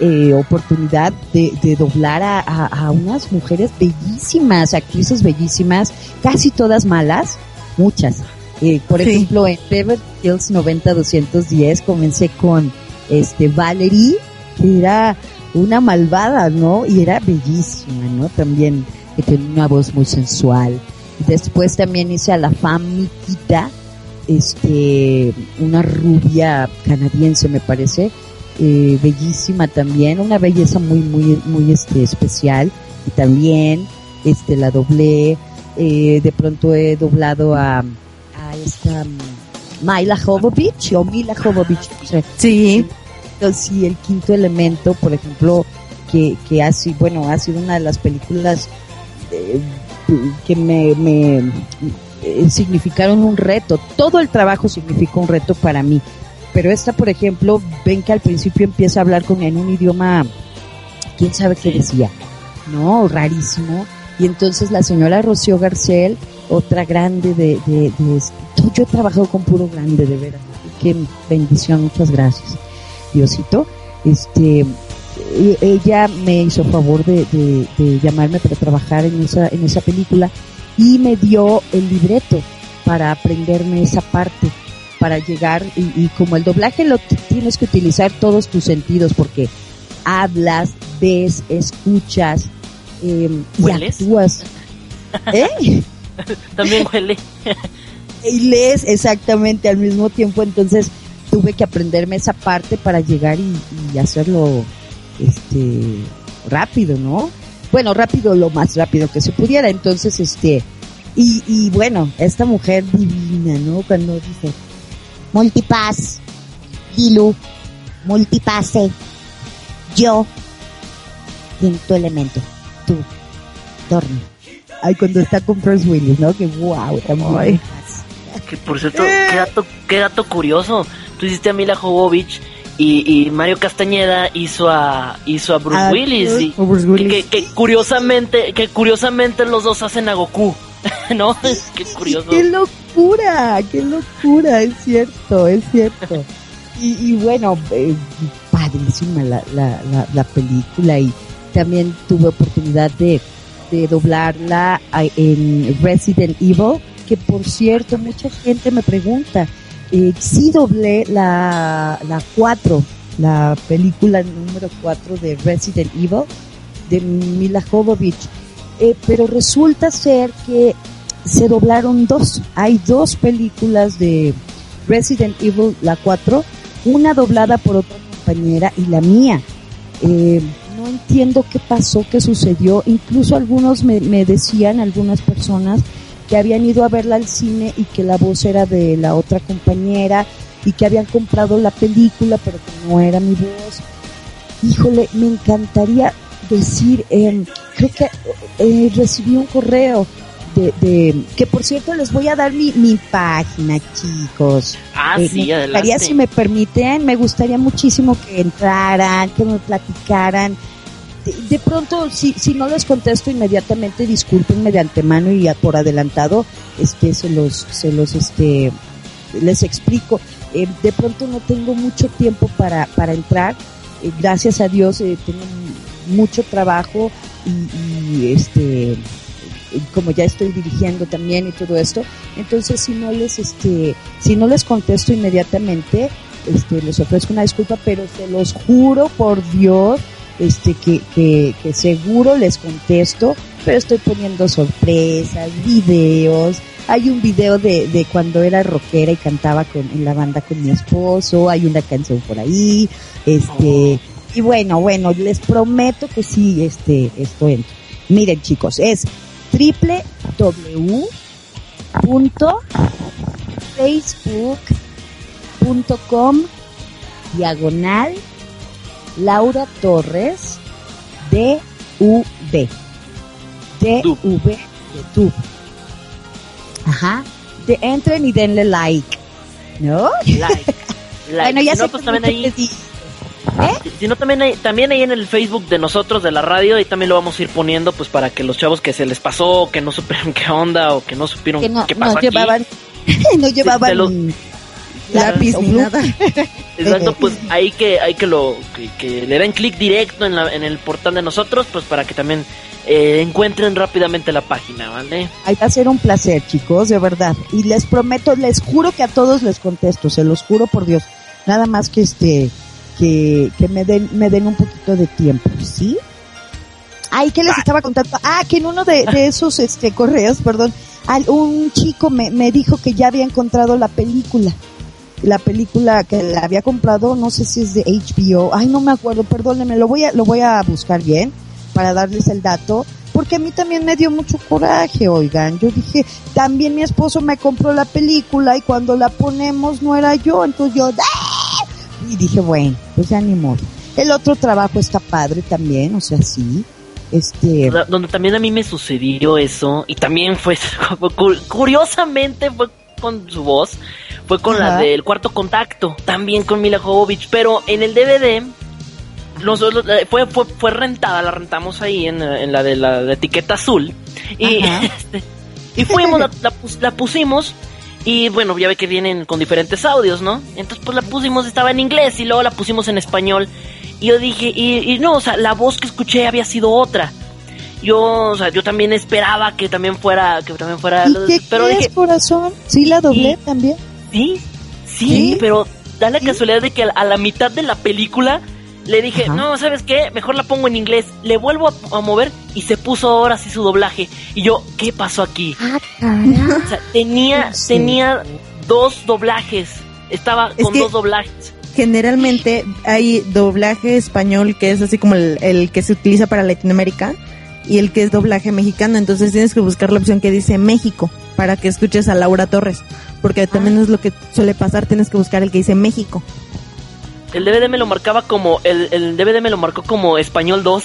eh, oportunidad de, de doblar a, a- a unas mujeres bellísimas, actrices bellísimas, casi todas malas, muchas. Eh, por Sí. ejemplo, en Beverly Hills 90210 comencé con este Valerie, que era una malvada, ¿no? Y era bellísima, ¿no? También que tenía una voz muy sensual. Después también hice a la Famikita, este, una rubia canadiense, me parece, eh, bellísima también, una belleza muy, muy, muy este, especial. Y también, este, la doblé, eh, de pronto he doblado a esta, mm, Myla Jovovich o Mila Jovovich, no sé. Sí. Entonces, sí, el quinto elemento, por ejemplo, que, que ha sido, bueno, ha sido una de las películas eh, que me, me eh, significaron un reto. Todo el trabajo significó un reto para mí. Pero esta, por ejemplo, ven que al principio empieza a hablar con en un idioma, quién sabe qué decía, ¿no? Rarísimo. Y entonces la señora Rocío Garcel, otra grande de, de, de- yo he trabajado con puro grande, de veras. Qué bendición, muchas gracias. Diosito, este, e- ella me hizo favor de, de- de llamarme para trabajar en esa, en esa película y me dio el libreto para aprenderme esa parte, para llegar y, y como el doblaje lo tienes que utilizar todos tus sentidos porque hablas, ves, escuchas eh, y actúas. ¿Eh? También huele. y lees exactamente al mismo tiempo, entonces tuve que aprenderme esa parte para llegar y, y hacerlo este rápido, ¿no? Bueno, rápido lo más rápido que se pudiera, entonces este y, y bueno, esta mujer divina, ¿no? Cuando dice, Multipass, Dilu, multipase, yo, quinto elemento, tú, dorme. Ay, cuando está con Bruce Willis, ¿no? Que wow, también. Que por cierto, qué dato, qué dato curioso. Tú hiciste a Mila Jovovich y, y Mario Castañeda hizo a hizo a Bruce Ah, Willis. y- Bruce que, Willis. que- que curiosamente, que curiosamente los dos hacen a Goku. ¿No? qué curioso. ¡Qué locura! ¡Qué locura! Es cierto, es cierto. Y, y bueno, eh, padrísima la, la, la, la película y también tuve oportunidad de, de doblarla en Resident Evil, que por cierto, mucha gente me pregunta, eh, sí doblé la, la 4, la película número 4 de Resident Evil, de Mila Jovovich, eh, pero resulta ser que se doblaron dos. Hay dos películas de Resident Evil, la 4, una doblada por otra compañera y la mía. Eh, no entiendo qué pasó, qué sucedió. Incluso algunos me, me decían, algunas personas, que habían ido a verla al cine y que la voz era de la otra compañera y que habían comprado la película, pero que no era mi voz. Híjole, me encantaría decir, eh, creo que eh, recibí un correo de, de, que por cierto les voy a dar mi, mi página, chicos. Ah, Eh, sí, me gustaría, adelante. si me permiten, me gustaría muchísimo que entraran, que me platicaran. De, de pronto, si, si no les contesto inmediatamente, discúlpenme de antemano y a- por adelantado, este, se los, se los, este, les explico. Eh, de pronto no tengo mucho tiempo para, para entrar. Eh, gracias a Dios eh, tengo mucho trabajo y, y, este, como ya estoy dirigiendo también y todo esto, entonces si no les, este, si no les contesto inmediatamente, este, les ofrezco una disculpa, pero se los juro por Dios, este, que, que, que seguro les contesto, pero estoy poniendo sorpresas, videos, hay un video de, de cuando era rockera y cantaba con, en la banda con mi esposo, hay una canción por ahí, este, y bueno, bueno, les prometo que sí, este, esto entra. Miren chicos, es www.facebook.com diagonal Laura Torres DV DV de Tube. Ajá. De, entren y denle like. ¿No? Like. like. Bueno, ya Si no, sé pues también ahí, di- si no también hay, también ahí en el Facebook de nosotros de la radio y también lo vamos a ir poniendo pues para que los chavos que se les pasó, que no supieron qué onda o que no supieron que no, qué pasó no aquí. llevaban, no llevaban Lápiz ni nada. Exacto, pues ahí que hay que lo que, que le den clic directo en, la, en el portal de nosotros, pues para que también eh, encuentren rápidamente la página, ¿vale? Ahí va a ser un placer, chicos, de verdad. Y les prometo, les juro que a todos les contesto, se los juro por Dios. Nada más que este, que, que me den, me den un poquito de tiempo, ¿sí? Ay, ¿qué les estaba contando? Ah, que en uno de, de esos, este, correos, perdón, al- un chico me, me dijo que ya había encontrado la película. La película que la había comprado, no sé si es de HBO. Ay, no me acuerdo, perdónenme, lo voy a, lo voy a buscar bien para darles el dato. porque a mí también me dio mucho coraje, oigan. Yo dije, también mi esposo me compró la película y cuando la ponemos no era yo, entonces yo, ¡ah! Y dije, bueno, pues ya ni modo. El otro trabajo está padre también, o sea, sí. Este, Donde también a mí me sucedió eso, y también fue, curiosamente fue con su voz, fue con la del cuarto contacto, también con Mila Jovovich, pero en el DVD nosotros eh, fue, fue, fue rentada, la rentamos ahí en, la de la etiqueta azul y este, y fuimos, la, pusimos y bueno, ya ve que vienen con diferentes audios, ¿no? Entonces pues la pusimos, estaba en inglés y luego la pusimos en español y yo dije, y, no, o sea, la voz que escuché había sido otra. Yo, o sea, yo también esperaba que también fuera, que también fuera, ¿Y pero dije, corazón? Sí la doblé también. Sí, sí, pero da la casualidad de que a la mitad de la película le dije, no, ¿sabes qué? Mejor la pongo en inglés. Le vuelvo a, mover y se puso ahora sí su doblaje. Y yo, ¿qué pasó aquí? Ah, o sea, tenía, tenía dos doblajes. Estaba con dos doblajes. Generalmente hay doblaje español que es así como el, el que se utiliza para Latinoamérica y el que es doblaje mexicano. Entonces tienes que buscar la opción que dice México para que escuches a Laura Torres. Porque también es lo que suele pasar, tienes que buscar el que dice México. El DVD me lo marcaba como, el, el DVD me lo marcó como Español 2.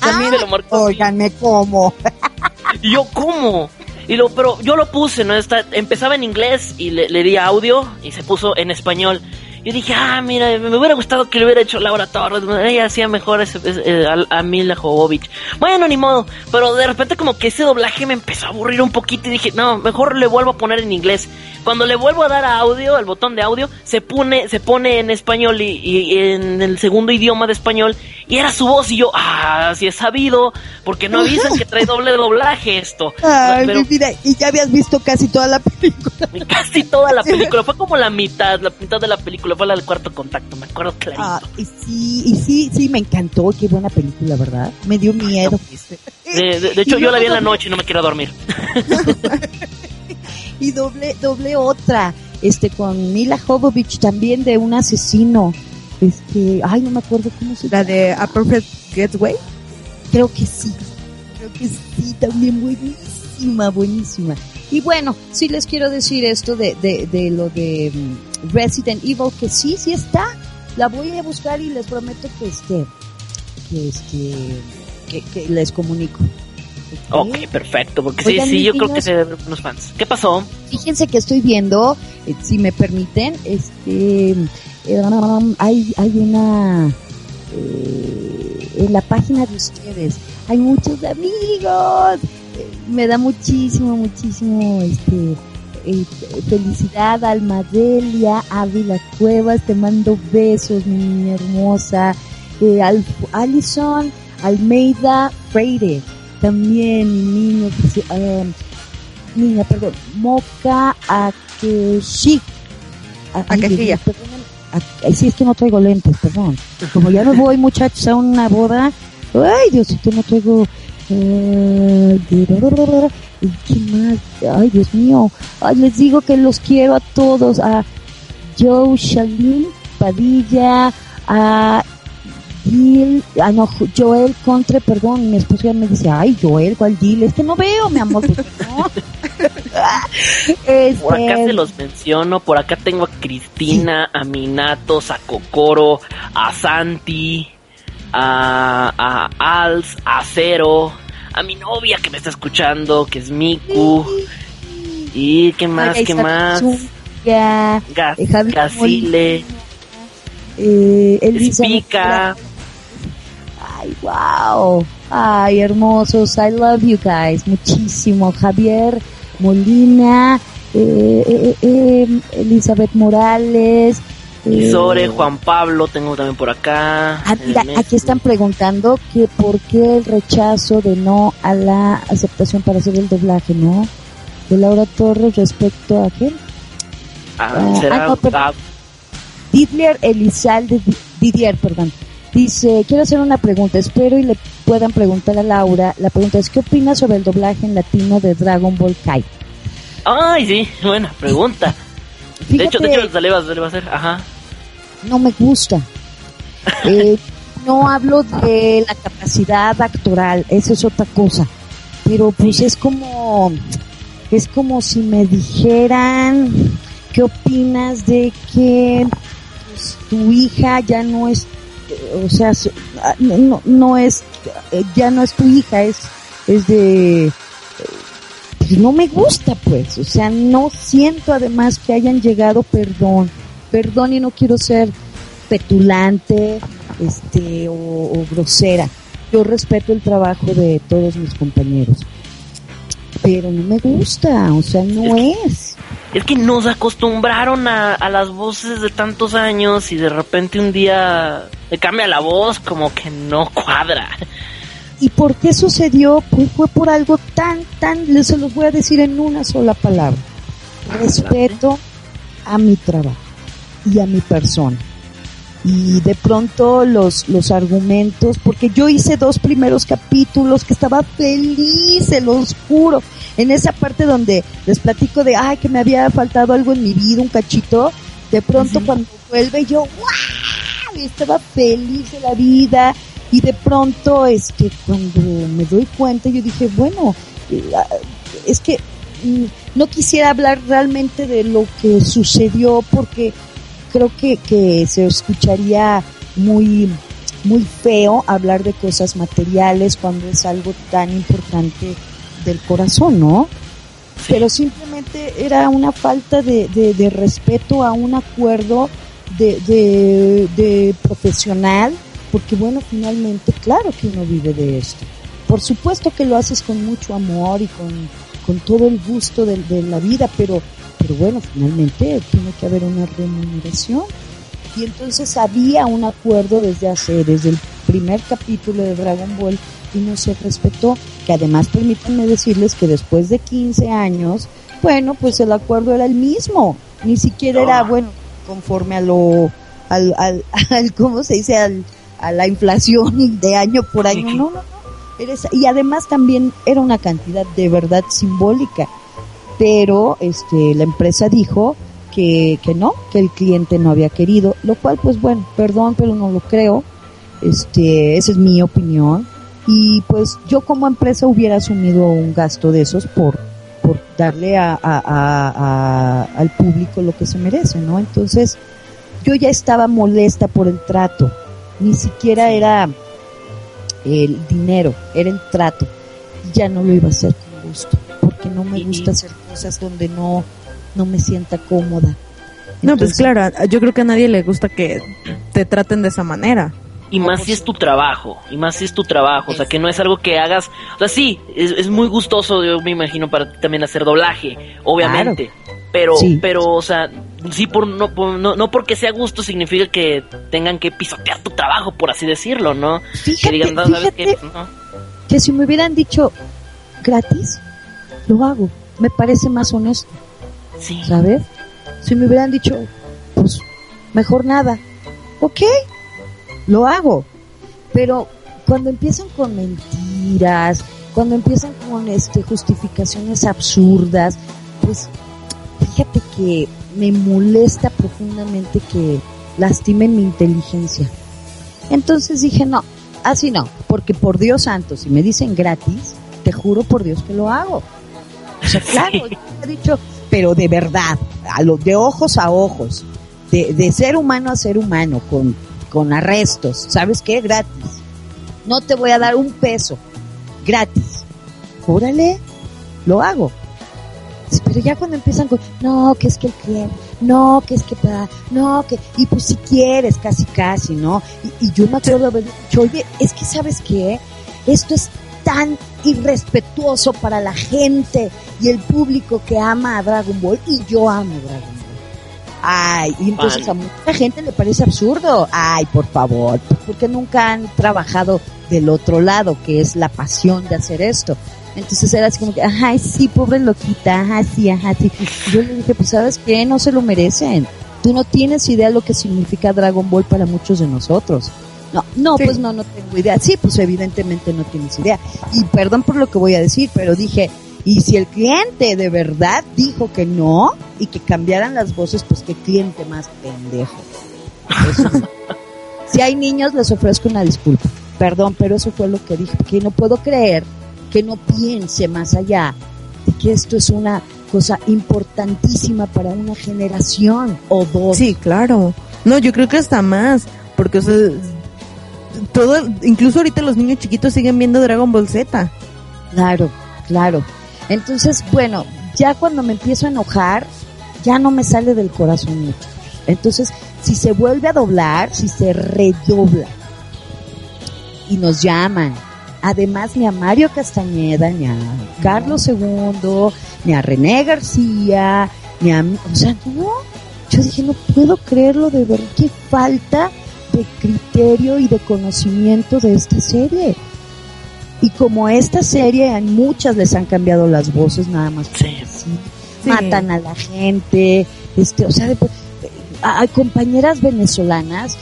También me lo marcó. Óigame, ¿cómo? y yo, ¿cómo? Y lo, pero yo lo puse, ¿no? Está, empezaba en inglés y le, le di audio y se puso en español. Yo dije, ah, mira, me hubiera gustado que le hubiera hecho Laura Torres. Ella hacía mejor ese, eh, a, Mila Jovovich. Bueno, ni modo. Pero de repente como que ese doblaje me empezó a aburrir un poquito y dije, no, mejor le vuelvo a poner en inglés. Cuando le vuelvo a dar a audio, el botón de audio, se pone, se pone en español y, en el segundo idioma de español. Y era su voz y yo, ah, si he sabido, porque no avisan que trae doble doblaje esto. Ay, mira, y ya habías visto casi toda la película. Casi toda la película, fue como la mitad, la mitad de la película fue la del cuarto contacto, me acuerdo clarito. Ah, y sí, y sí, sí, me encantó, qué buena película, ¿verdad? Me dio miedo. De, hecho, yo la vi en la noche y no me quiero dormir. y doble, doble otra, este, con Mila Jovovich también de un asesino. Este, ay, no me acuerdo cómo se llama. La de A Perfect Getaway. Creo que sí, creo que sí, también buenísima, buenísima. Y bueno, sí les quiero decir esto de, de, de lo de mm, Resident Evil, que sí, sí está. La voy a buscar y les prometo que este, que este, que, les comunico. Ok, perfecto, porque sí, sí, yo creo que se deben unos fans. ¿Qué pasó? Fíjense que estoy viendo, eh, si me permiten, este, eh, hay, hay una, eh, en la página de ustedes, hay muchos amigos me da muchísimo, muchísimo este, eh, felicidad, Almadelia, Ávila Cuevas, te mando besos, mi niña hermosa, eh, Alison, Almeida Freire, también mi niño, eh, niña, perdón, Moca Akeshi, Akeshia. Sí, es que no traigo lentes, perdón. Como ya no voy, muchachos, a una boda, ay, Diosito, no traigo eh, ¿Qué más? Ay, Dios mío. Ay, les digo que los quiero a todos. A Joe Shalin Padilla, a Gil, ah, no, Joel Contre, perdón, mi esposo ya me dice, ay, Joel, ¿cuál Gil? Es que no veo, mi amor. Este, por acá se los menciono, por acá tengo a Cristina, a Minato, a Kokoro, a Santi, a, a Als, a Cero, a mi novia que me está escuchando, que es Miku. Y qué más, qué más. Ya, Gas, Gasile. Eh, Ay, wow. Ay, hermosos. I love you guys. Muchísimo. Javier Molina, eh, eh, eh, eh Elizabeth Morales, sobre Juan Pablo, tengo también por acá. Ah, mira, aquí están preguntando que por qué el rechazo de no a la aceptación para hacer el doblaje, ¿no? De Laura Torres respecto a qué? Ah, ah será ah, Didier Elizalde, Didier, perdón. Dice, quiero hacer una pregunta, espero y le puedan preguntar a Laura. La pregunta es, ¿qué opinas sobre el doblaje en latino de Dragon Ball Kai? Ay, sí, buena pregunta. de hecho, de hecho, le va, a hacer, ajá no me gusta. Eh, no hablo de la capacidad actoral, eso es otra cosa. Pero pues es como, es como si me dijeran, ¿qué opinas de que pues, tu hija ya no es, o sea, ah, no, no es, eh, ya no es tu hija, es, es de, pues no me gusta pues, o sea, no siento además que hayan llegado, perdón, perdón y no quiero ser petulante, este, o, grosera. Yo respeto el trabajo de todos mis compañeros, pero no me gusta, o sea, no es. Es que nos acostumbraron a, a, las voces de tantos años y de repente un día le cambia la voz como que no cuadra. ¿Y por qué sucedió? Pues fue por algo tan, tan, les se los voy a decir en una sola palabra. Respeto a mi trabajo y a mi persona. Y de pronto los, los argumentos, porque yo hice dos primeros capítulos que estaba feliz, se los juro, en esa parte donde les platico de, ay, que me había faltado algo en mi vida, un cachito, de pronto cuando vuelve yo, ¡wow! estaba feliz de la vida y de pronto, este, cuando me doy cuenta, yo dije, bueno, es que mm, no quisiera hablar realmente de lo que sucedió porque creo que, que se escucharía muy, muy feo hablar de cosas materiales cuando es algo tan importante del corazón, ¿no? Pero simplemente era una falta de, de, respeto a un acuerdo de, de, de, profesional, porque bueno, finalmente, claro que uno vive de esto. Por supuesto que lo haces con mucho amor y con, con todo el gusto de, de la vida, pero pero bueno, finalmente tiene que haber una remuneración. Y entonces había un acuerdo desde hace, desde el primer capítulo de Dragon Ball y no se respetó, que además permítanme decirles que después de 15 años, bueno, pues el acuerdo era el mismo, ni siquiera era, bueno, conforme a lo, al, al, al ¿cómo se dice? Al, a la inflación de año por año, no, no, no. Y además también era una cantidad de verdad simbólica pero este la empresa dijo que, que no, que el cliente no había querido, lo cual pues bueno, perdón, pero no lo creo. Este, esa es mi opinión. Y pues yo como empresa hubiera asumido un gasto de esos por por darle a, a, a, al público lo que se merece, ¿no? Entonces, yo ya estaba molesta por el trato, ni siquiera era el dinero, era el trato, ya no lo iba a hacer con gusto porque no me gusta hacer cosas donde no, no me sienta cómoda. no, pues claro, yo creo que a nadie le gusta que te traten de esa manera. Y más si es tu trabajo, y más si es tu trabajo, o sea, que no es algo que hagas, o sea, sí, es, muy gustoso, yo me imagino, para ti también hacer doblaje, obviamente, pero, pero, o sea, sí, por, no, no, no, porque sea gusto significa que tengan que pisotear tu trabajo, por así decirlo, ¿no? que digan, ¿sabes qué? Que si me hubieran dicho gratis, lo hago. Me parece más honesto. Sí. ¿Sabes? Si me hubieran dicho, pues mejor nada. Ok, lo hago. Pero cuando empiezan con mentiras, cuando empiezan con este justificaciones absurdas, pues fíjate que me molesta profundamente que lastimen mi inteligencia. Entonces dije, no, así no, porque por Dios santo, si me dicen gratis, te juro por Dios que lo hago. Sea, claro, he dicho, pero de verdad, a los de ojos a ojos, de, de ser humano a ser humano, con, con arrestos, ¿sabes qué? Gratis. No te voy a dar un peso, gratis. Órale, lo hago. Pero ya cuando empiezan con, no, que es que el cliente, no, que es que, no, que, y pues si quieres, casi, casi, ¿no? Y, yo me acuerdo haber dicho, oye, es que sabes qué, esto es tan irrespetuoso para la gente y el público que ama a Dragon Ball y yo amo Dragon Ball. Ay, y entonces a mucha gente le parece absurdo. Ay, por favor, porque nunca han trabajado del otro lado, que es la pasión de hacer esto. Entonces era así como que, ajá, sí, pobre loquita, ajá, sí, ajá, sí. yo le dije, pues sabes qué, no se lo merecen. Tú no tienes idea lo que significa Dragon Ball para muchos de nosotros. No, no, pues no, no tengo idea. Sí, pues evidentemente no tienes idea. Y perdón por lo que voy a decir, pero dije, y si el cliente de verdad dijo que no y que cambiaran las voces, pues qué cliente más pendejo. Si hay niños, les ofrezco una disculpa. Perdón, pero eso fue lo que dije, porque no puedo creer que no piense más allá de que esto es una cosa importantísima para una generación o dos. Sí, claro. No, yo creo que hasta más, porque o sea, todo, incluso ahorita los niños chiquitos siguen viendo Dragon Ball Z. Claro, claro. Entonces, bueno, ya cuando me empiezo a enojar, ya no me sale del corazón mucho. Entonces, si se vuelve a doblar, si se redobla y nos llaman, además ni a Mario Castañeda, ni a Carlos II, ni a René García, ni a... O sea, no, yo dije, no puedo creerlo de verdad, qué falta de criterio y de conocimiento de esta serie. Y como esta serie, a muchas les han cambiado las voces nada más. Sí. Sí. Matan a la gente, este, o sea, de- a- hay compañeras venezolanas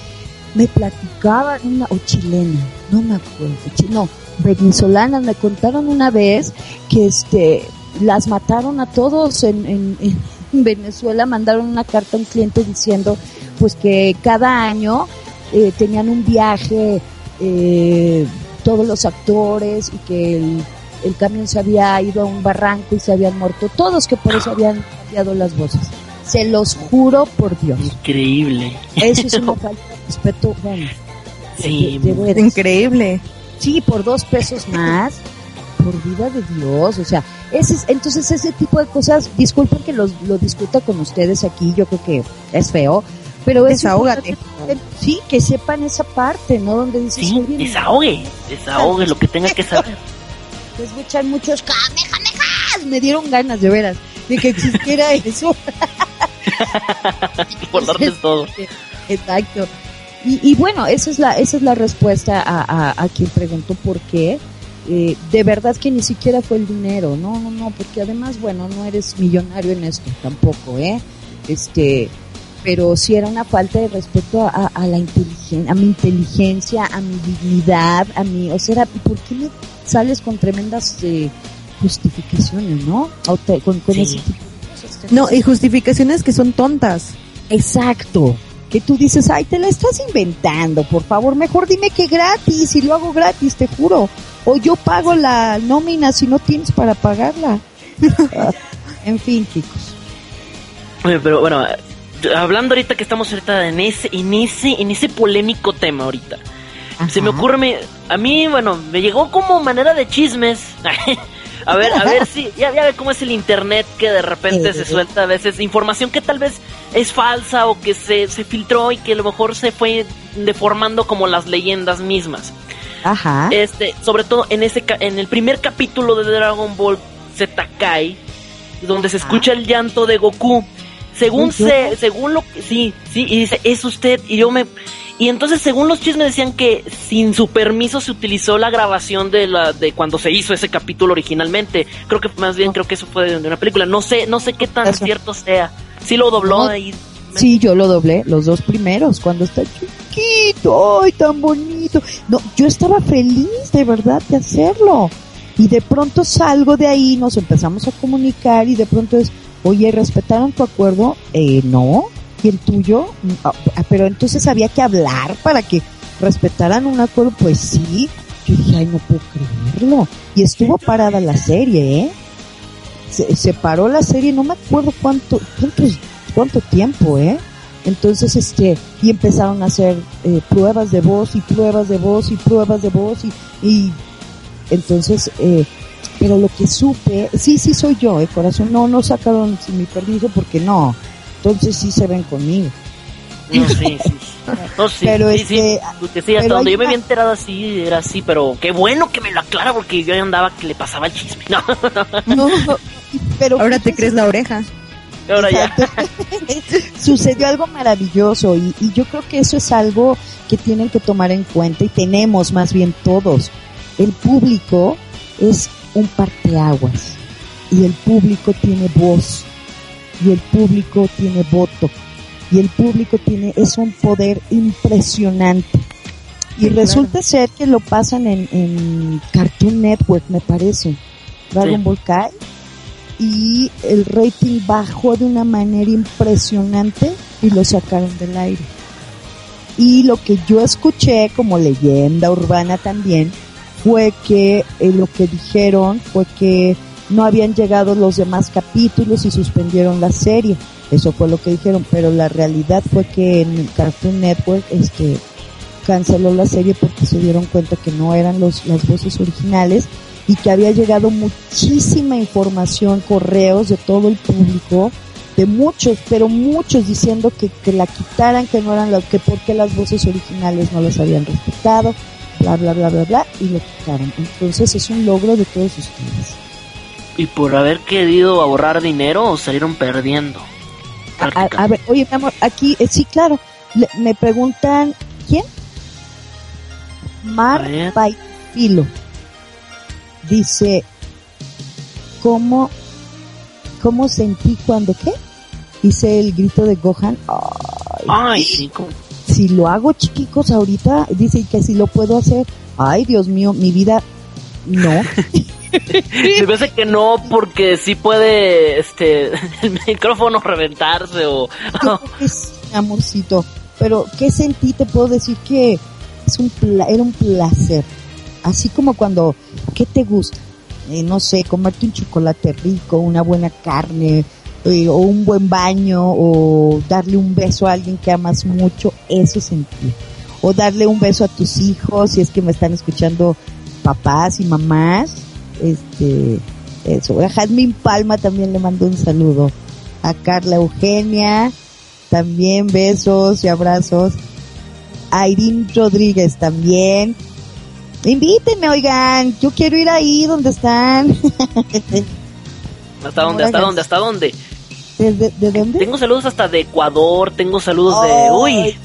me platicaban una o chilena, no me acuerdo, no, venezolanas me contaron una vez que este las mataron a todos en, en- en Venezuela, mandaron una carta a un cliente diciendo pues que cada año eh, tenían un viaje eh, todos los actores y que el, el camión se había ido a un barranco y se habían muerto todos, que por eso habían cambiado las voces. Se los juro por Dios. Increíble. Eso es una falta de respeto. Bueno, Sí, de- de veras. Increíble. Sí, por dos pesos más. Por vida de Dios, o sea, ese es- entonces ese tipo de cosas, disculpen que los, lo discuta con ustedes aquí, yo creo que es feo, pero es Desahógate. sí, que sepan esa parte, ¿no? Donde dices, Sí, desahogue, desahogue lo que tenga que saber. voy a echar muchos kamehamehas, me dieron ganas, de veras, de que existiera eso. Por darles todo. Exacto. Y, y bueno, esa es la, esa es la respuesta a, a, a quien preguntó por qué. Eh, de verdad que ni siquiera fue el dinero, no, no, no, porque además, bueno, no eres millonario en esto tampoco, ¿eh? Este, pero sí era una falta de respeto a, a la inteligencia, a mi inteligencia, a mi dignidad, a mi, o sea, era, ¿por qué me sales con tremendas eh, justificaciones, no? O te- con, con Sí. ese tipo de cosas. No, y justificaciones que son tontas. Exacto. Que tú dices, ay, te la estás inventando, por favor, mejor dime que gratis y lo hago gratis, te juro. O yo pago la nómina si no tienes para pagarla. En fin, chicos. Pero bueno, hablando ahorita que estamos ahorita en ese, en ese, en ese polémico tema ahorita. Se me ocurre, me- a mí, bueno, me llegó como manera de chismes. a ver, a ver si, ya, ya ve cómo es el internet que de repente se suelta a veces información que tal vez es falsa o que se, se filtró y que a lo mejor se fue deformando como las leyendas mismas. Ajá. Este, sobre todo en ese en el primer capítulo de Dragon Ball Z Kai, donde se escucha el llanto de Goku. Según se, según lo que sí, sí, y dice, "Es usted" y yo me y entonces según los chismes decían que sin su permiso se utilizó la grabación de la de cuando se hizo ese capítulo originalmente. Creo que más bien creo que eso fue de una película. No sé, no sé qué tan Eso. cierto sea. Sí lo dobló No. ahí. Sí, yo lo doblé, los dos primeros, cuando está chiquito, ay, tan bonito. No, yo estaba feliz de verdad de hacerlo. Y de pronto salgo de ahí, nos empezamos a comunicar y de pronto es, oye, ¿respetaron tu acuerdo? Eh, no. ¿Y el tuyo? Ah, ah, pero entonces había que hablar para que respetaran un acuerdo. Pues sí. Yo dije, ay, no puedo creerlo. Y estuvo parada la serie, ¿eh? Se, se paró la serie, no me acuerdo cuánto, cuántos cuánto tiempo, ¿eh? Entonces, este, y empezaron a hacer eh, pruebas de voz y pruebas de voz y pruebas de voz y, y entonces, eh, pero lo que supe, sí, sí soy yo, eh, corazón, no, no sacaron sin mi permiso porque no, entonces sí se ven conmigo. No, sí, sí. No, sí, Pero sí, este, sí. Porque sí, hasta pero donde hay yo me había enterado así, era así, pero qué bueno que me lo aclara porque yo andaba que le pasaba el chisme. No, No, pero Ahora te crees la oreja. ahora ya. Sucedió algo maravilloso y, y yo creo que eso es algo que tienen que tomar en cuenta y tenemos más bien todos. El público es un parteaguas y el público tiene voz y el público tiene voto y el público tiene es un poder impresionante. Y Sí, resulta ser que lo pasan en, en Cartoon Network, me parece. Dragon Sí. Ball Kai y el rating bajó de una manera impresionante y lo sacaron del aire. Y lo que yo escuché como leyenda urbana también fue que eh, lo que dijeron fue que no habían llegado los demás capítulos y suspendieron la serie. Eso fue lo que dijeron, pero la realidad fue que en Cartoon Network este canceló la serie porque se dieron cuenta que no eran los, las voces originales y que había llegado muchísima información, correos de todo el público, de muchos, pero muchos diciendo que, que la quitaran, que no eran las, que porque las voces originales no las habían respetado, bla, bla, bla, bla, bla, y lo quitaron. Entonces es un logro de todos ustedes. Y por haber querido ahorrar dinero, salieron perdiendo. A, a- ver, oye, mi amor, aquí, eh, sí, claro, le- me preguntan, ¿quién? Mar. Paifilo. Dice, ¿cómo, cómo sentí cuando qué? Hice el grito de Gohan. Ay, Ay, sí, como- si lo hago chiquicos ahorita, dice que si lo puedo hacer. Ay, Dios mío, mi vida, no. Me parece que no, porque sí puede este el micrófono reventarse o. Yo creo que sí, amorcito. Pero, ¿qué sentí? Te puedo decir que es un pla- era un placer. Así como cuando, ¿qué te gusta? Eh, no sé, comerte un chocolate rico, una buena carne, eh, o un buen baño, o darle un beso a alguien que amas mucho, eso sentí. O darle un beso a tus hijos, si es que me están escuchando papás y mamás. Este, eso. A Jazmín Palma también le mando un saludo. A Carla Eugenia, también besos y abrazos. A Irene Rodríguez también. Invítenme, oigan, yo quiero ir ahí donde están. ¿Hasta dónde? ¿Hasta dónde? ¿Hasta dónde? ¿Desde, ¿De dónde? Tengo saludos hasta de Ecuador, tengo saludos de. Uy.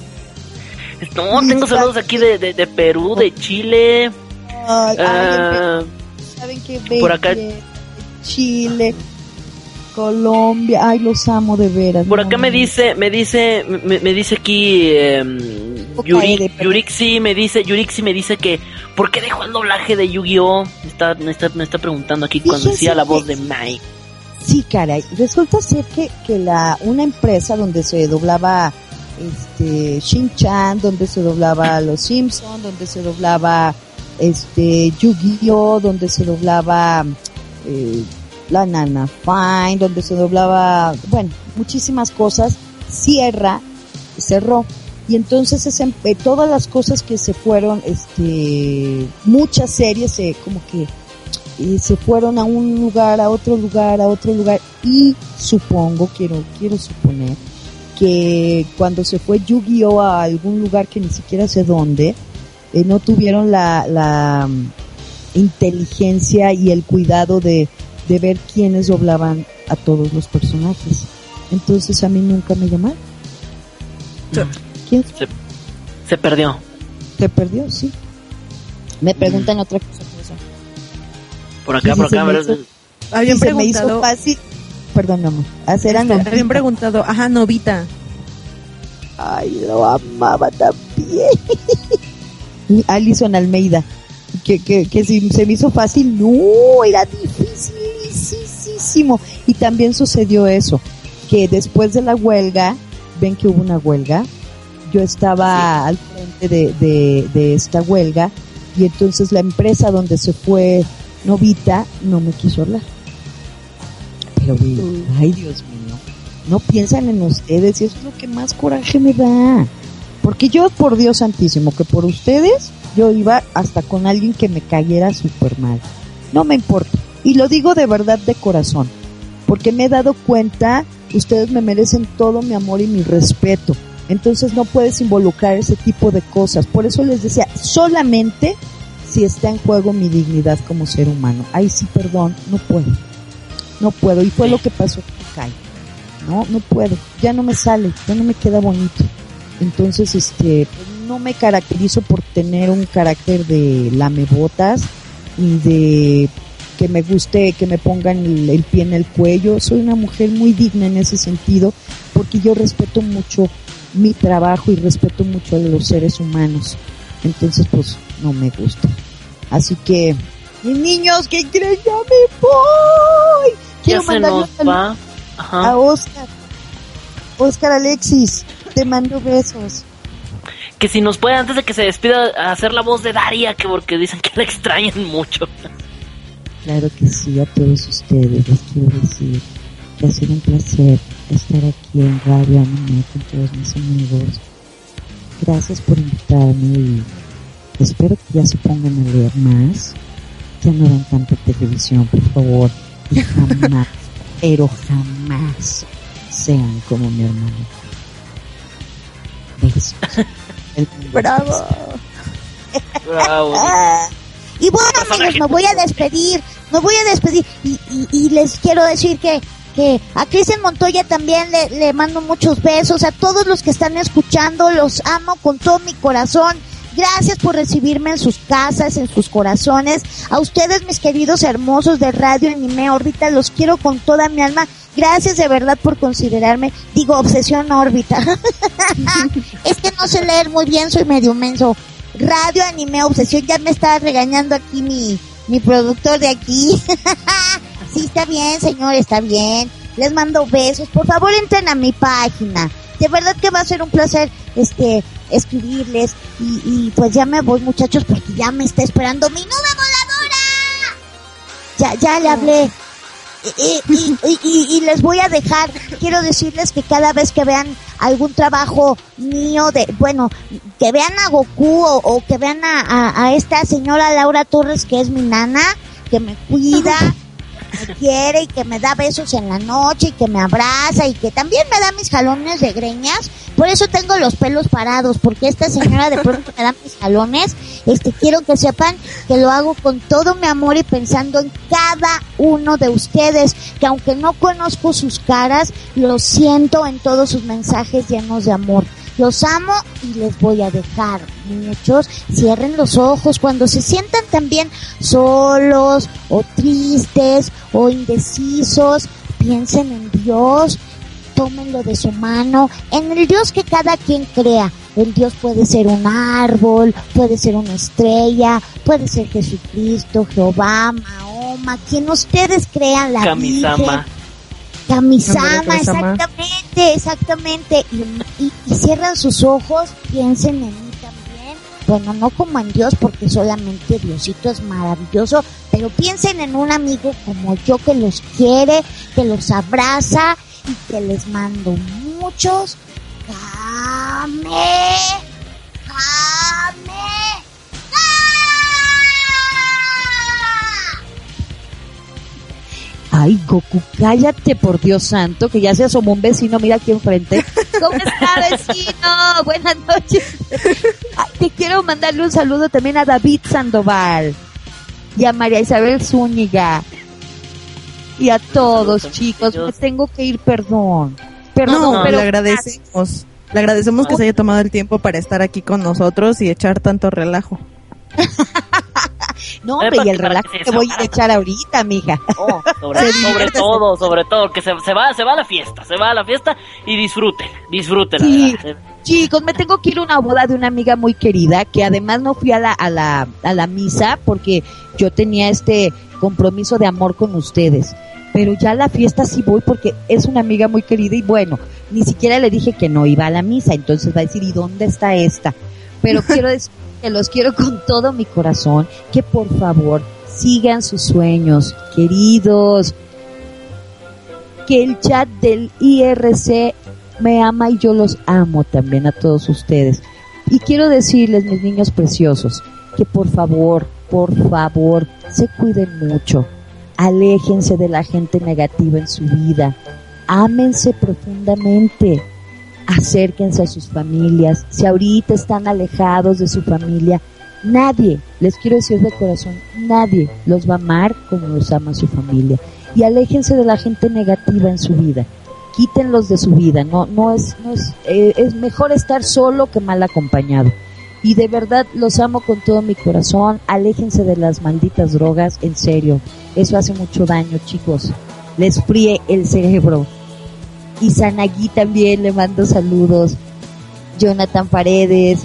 No, tengo saludos aquí de, de, de Perú, de Chile. Ay, ah, ¿Saben qué por acá-? Chile, Colombia, ay, los amo de veras. por no, acá me dice, me dice, me, me dice aquí Poca Yuri, Yurixi me dice, Yurixi me dice que ¿por qué dejó el doblaje de Yu-Gi-Oh? Está, me está, me está preguntando aquí cuando decía la voz de Mike. Sí, caray. Resulta ser que, que la, una empresa donde se doblaba este Shin-Chan, donde se doblaba Los Simpson, donde se doblaba este Yu-Gi-Oh, donde se doblaba eh, La Nana Fine, donde se doblaba, bueno, muchísimas cosas, cierra, cerró. Y entonces ese- eh, todas las cosas que se fueron, este, muchas series se como que y se fueron a un lugar, a otro lugar, a otro lugar y supongo, quiero, quiero suponer que cuando se fue Yu-Gi-Oh a algún lugar que ni siquiera sé dónde, eh, no tuvieron la, la mm, inteligencia y el cuidado de, de ver quiénes doblaban a todos los personajes. Entonces a mí nunca me llamaron. ¿Quién Se perdió. te perdió? Sí. Me preguntan otra cosa. Por acá, por acá, Habían se me hizo preguntado, fácil. Perdón, amor. Hacer a este, Novita. habían preguntado, ajá, Novita. Ay, lo amaba también. Alison Almeida. Que, que, que si se me hizo fácil, no, era dificilísimo. Y también sucedió eso, que después de la huelga, ven que hubo una huelga, yo estaba al frente de, de, de esta huelga y entonces la empresa donde se fue Novita no me quiso hablar. Pero, ay Dios mío, no piensan en ustedes y eso es lo que más coraje me da. Porque yo, por Dios santísimo, que por ustedes, yo iba hasta con alguien que me cayera súper mal. No me importa. Y lo digo de verdad de corazón. Porque me he dado cuenta, ustedes me merecen todo mi amor y mi respeto. Entonces no puedes involucrar ese tipo de cosas. Por eso les decía, solamente si está en juego mi dignidad como ser humano. Ay, sí, perdón, no puedo. No puedo. Y fue lo que pasó con Kai. No, no puedo. Ya no me sale, ya no me queda bonito. Entonces, este, no me caracterizo por tener un carácter de lamebotas y de que me guste que me pongan el, el pie en el cuello. Soy una mujer muy digna en ese sentido porque yo respeto mucho mi trabajo y respeto mucho a los seres humanos. Entonces, pues, no me gusta. Así que, mis niños, ¿qué creen? Ya me voy. Quiero mandarle a Ajá. Oscar. Oscar Alexis, te mando besos. que si nos puede, antes de que se despida, hacer la voz de Daria, que porque dicen que la extrañan mucho. Claro que sí, a todos ustedes les quiero decir que ha sido un placer estar aquí en Radio Anime con todos mis amigos. Gracias por invitarme y espero que ya se pongan a leer más. Ya no ven tanta televisión, por favor. Y jamás, pero jamás sean como mi hermano. Besos. El mundo Bravo. Bravo. Y bueno, amigos, me voy a despedir, me voy a despedir y, y- y les quiero decir que, que a Cristian Montoya también le, le mando muchos besos, a todos los que están escuchando, los amo con todo mi corazón. Gracias por recibirme en sus casas, en sus corazones. A ustedes, mis queridos hermosos de Radio Anime, ahorita los quiero con toda mi alma. Gracias de verdad por considerarme, digo, obsesión órbita. es que no sé leer muy bien, soy medio menso. Radio Anime Obsesión, ya me está regañando aquí mi, mi productor de aquí. sí, está bien, señor, está bien. Les mando besos. Por favor, entren a mi página. De verdad que va a ser un placer este escribirles. Y, y pues ya me voy, muchachos, porque ya me está esperando mi nube voladora. Ya, ya le hablé. Y, y- y- y- y les voy a dejar, quiero decirles que cada vez que vean algún trabajo mío de, bueno, que vean a Goku o, o que vean a, a- a esta señora Laura Torres que es mi nana, que me cuida, me quiere y que me da besos en la noche y que me abraza y que también me da mis jalones de greñas. Por eso tengo los pelos parados, porque esta señora de pronto me da mis jalones. Este, quiero que sepan que lo hago con todo mi amor y pensando en cada uno de ustedes, que aunque no conozco sus caras, lo siento en todos sus mensajes llenos de amor. Los amo y les voy a dejar, muchos. Cierren los ojos cuando se sientan también solos o tristes o indecisos. Piensen en Dios, tómenlo de su mano, en el Dios que cada quien crea. El Dios puede ser un árbol, puede ser una estrella, puede ser Jesucristo, Jehová, Mahoma, quien ustedes crean, la Virgen. Kamisama. Ándale, Kamisama. exactamente, exactamente. Y, y- cierran sus ojos, piensen en mí también. Bueno, no como en Dios, porque solamente Diosito es maravilloso, pero piensen en un amigo como yo que los quiere, que los abraza y que les mando muchos Kame, Kame, Ay, Goku, cállate, por Dios santo, que ya se asomó un vecino, mira aquí enfrente. ¿Cómo está, vecino? Buenas noches. Ay, te quiero mandarle un saludo también a David Sandoval y a María Isabel Zúñiga y a todos, Saludos, chicos. Me tengo que ir, perdón. Perdón, No, pero le agradecemos. Le agradecemos que se haya tomado el tiempo para estar aquí con nosotros y echar tanto relajo. no, hombre, y el relajo que voy a echar ahorita, mija. Oh, sobre, todo, sobre todo, que se, se va, se va a la fiesta, se va a la fiesta y disfruten, disfruten. Sí. Chicos, me tengo que ir a una boda de una amiga muy querida que además no fui a la, a la, a la misa porque yo tenía este compromiso de amor con ustedes. Pero ya a la fiesta sí voy porque es una amiga muy querida y bueno, ni siquiera le dije que no iba a la misa, entonces va a decir, ¿y dónde está esta? Pero quiero decir que los quiero con todo mi corazón, que por favor sigan sus sueños, queridos, que el chat del IRC me ama y yo los amo también a todos ustedes. Y quiero decirles, mis niños preciosos, que por favor, por favor, se cuiden mucho. Aléjense de la gente negativa en su vida. Ámense profundamente. Acérquense a sus familias. Si ahorita están alejados de su familia, nadie, les quiero decir de corazón, nadie los va a amar como los ama su familia. Y aléjense de la gente negativa en su vida quítenlos de su vida, no, no es, no es, eh, es mejor estar solo que mal acompañado. Y de verdad los amo con todo mi corazón, aléjense de las malditas drogas, en serio, eso hace mucho daño, chicos, les fríe el cerebro. Y Sanagui también le mando saludos, Jonathan Paredes,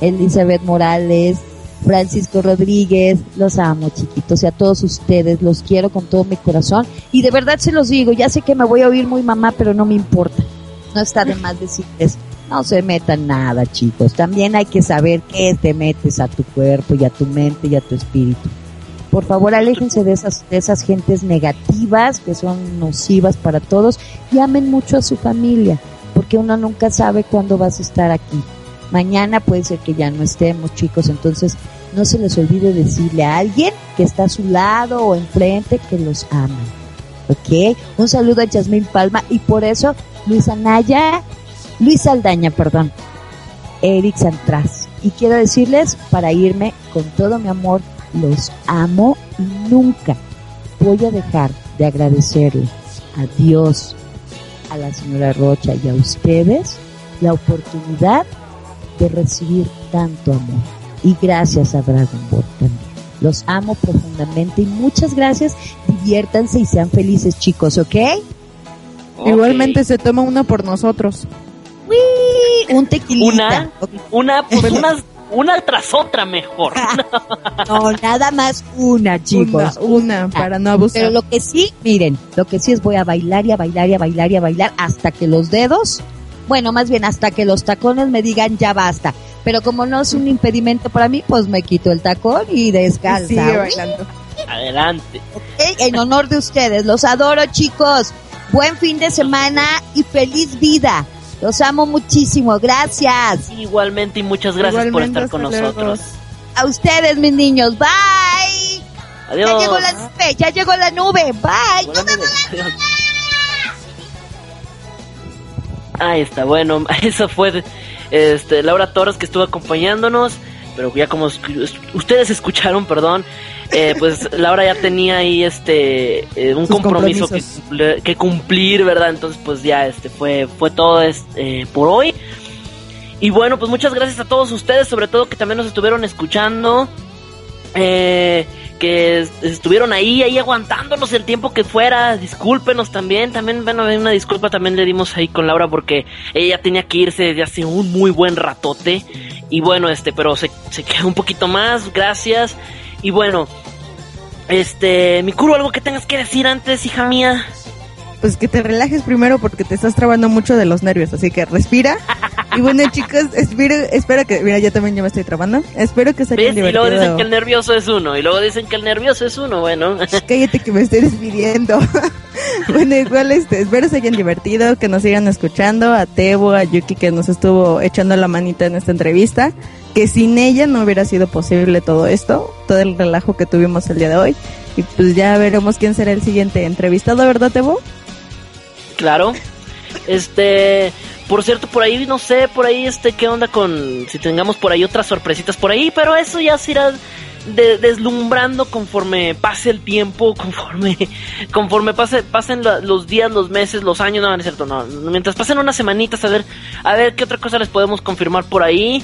Elizabeth Morales, Francisco Rodríguez, los amo chiquitos y a todos ustedes, los quiero con todo mi corazón y de verdad se los digo, ya sé que me voy a oír muy mamá, pero no me importa, no está de más decirles, no se metan nada, chicos. También hay que saber qué te metes a tu cuerpo y a tu mente y a tu espíritu. Por favor, aléjense de esas, de esas gentes negativas que son nocivas para todos y amen mucho a su familia, porque uno nunca sabe cuándo vas a estar aquí. Mañana puede ser que ya no estemos, chicos, entonces no se les olvide decirle a alguien que está a su lado o enfrente que los ama. ¿Ok? Un saludo a Jasmine Palma y por eso Luis Anaya, Luis Aldaña, perdón, Eric Santras. Y quiero decirles, para irme con todo mi amor, los amo y nunca voy a dejar de agradecerle a Dios, a la señora Rocha y a ustedes la oportunidad de recibir tanto amor. Y gracias a Dragon Ball también. Los amo profundamente y muchas gracias. Diviértanse y sean felices, chicos, ¿ok? Igualmente se toma uno por nosotros. Un tequilita. Una, una, pues unas una tras otra mejor. no, nada más una, chicos. Una, una para no abusar. Pero lo que sí, miren, lo que sí es voy a bailar y a bailar y a bailar y a bailar hasta que los dedos, bueno, más bien hasta que los tacones me digan ya basta. Pero como no es un impedimento para mí, pues me quito el tacón y descalza. Sigue bailando. Adelante. Okay, en honor de ustedes, los adoro, chicos. Buen fin de semana y feliz vida. Los amo muchísimo, gracias. Igualmente y muchas gracias por estar con nosotros. A ustedes, mis niños, bye. Adiós. Ya llegó la nube, ya llegó la nube, bye. La nube. Ahí está, bueno, eso fue este, Laura Torres que estuvo acompañándonos, pero ya como ustedes escucharon, perdón, eh, pues Laura ya tenía ahí este eh, un Sus compromiso que, cumplir, ¿verdad? Entonces pues ya este fue fue todo este, por hoy. Y bueno, pues muchas gracias a todos ustedes, sobre todo que también nos estuvieron escuchando. Eh, que es- estuvieron ahí, ahí aguantándonos el tiempo que fuera. Discúlpenos también. También, bueno, una disculpa también le dimos ahí con Laura porque ella tenía que irse desde hace un muy buen ratote. Y bueno, este, pero se, se quedó un poquito más. Gracias. Y bueno, este, mi curo, algo que tengas que decir antes, hija mía. Pues que te relajes primero porque te estás trabando mucho de los nervios, así que respira. Y bueno, chicos, espero, espero que, mira, yo también ya me estoy trabando. Espero que se hayan ¿Ves? Y luego divertido. dicen que el nervioso es uno. Y luego dicen que el nervioso es uno. Bueno. Cállate que me estoy despidiendo. bueno, igual este, espero se hayan divertido, que nos sigan escuchando, a Tebo, a Yuki que nos estuvo echando la manita en esta entrevista, que sin ella no hubiera sido posible todo esto, todo el relajo que tuvimos el día de hoy. Y pues ya veremos quién será el siguiente entrevistado, ¿verdad, Tebo? Claro. Este, por cierto, por ahí no sé, por ahí este qué onda con si tengamos por ahí otras sorpresitas por ahí, pero eso ya se irá de- deslumbrando conforme pase el tiempo, conforme conforme pase pasen los días, los meses, los años, no, no es cierto, no, mientras pasen unas semanitas a ver a ver qué otra cosa les podemos confirmar por ahí.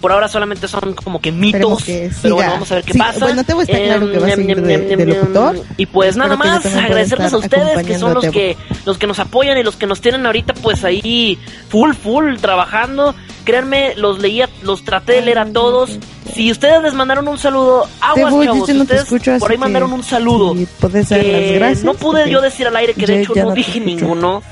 Por ahora solamente son como que mitos, que pero bueno, vamos a ver qué Sí, pasa. bueno, Tebo está claro que va a seguir de- de locutor. Y pues nada más agradecerles a ustedes que son los que los que nos apoyan y los que nos tienen ahorita pues ahí full full trabajando. Créanme, los leía, los traté de leer a todos. Si ustedes les mandaron un saludo, aguas chavos, no te ustedes por ahí mandaron un saludo. si puedes dar las gracias, no pude yo decir al aire que de hecho no, dije escucho. ninguno.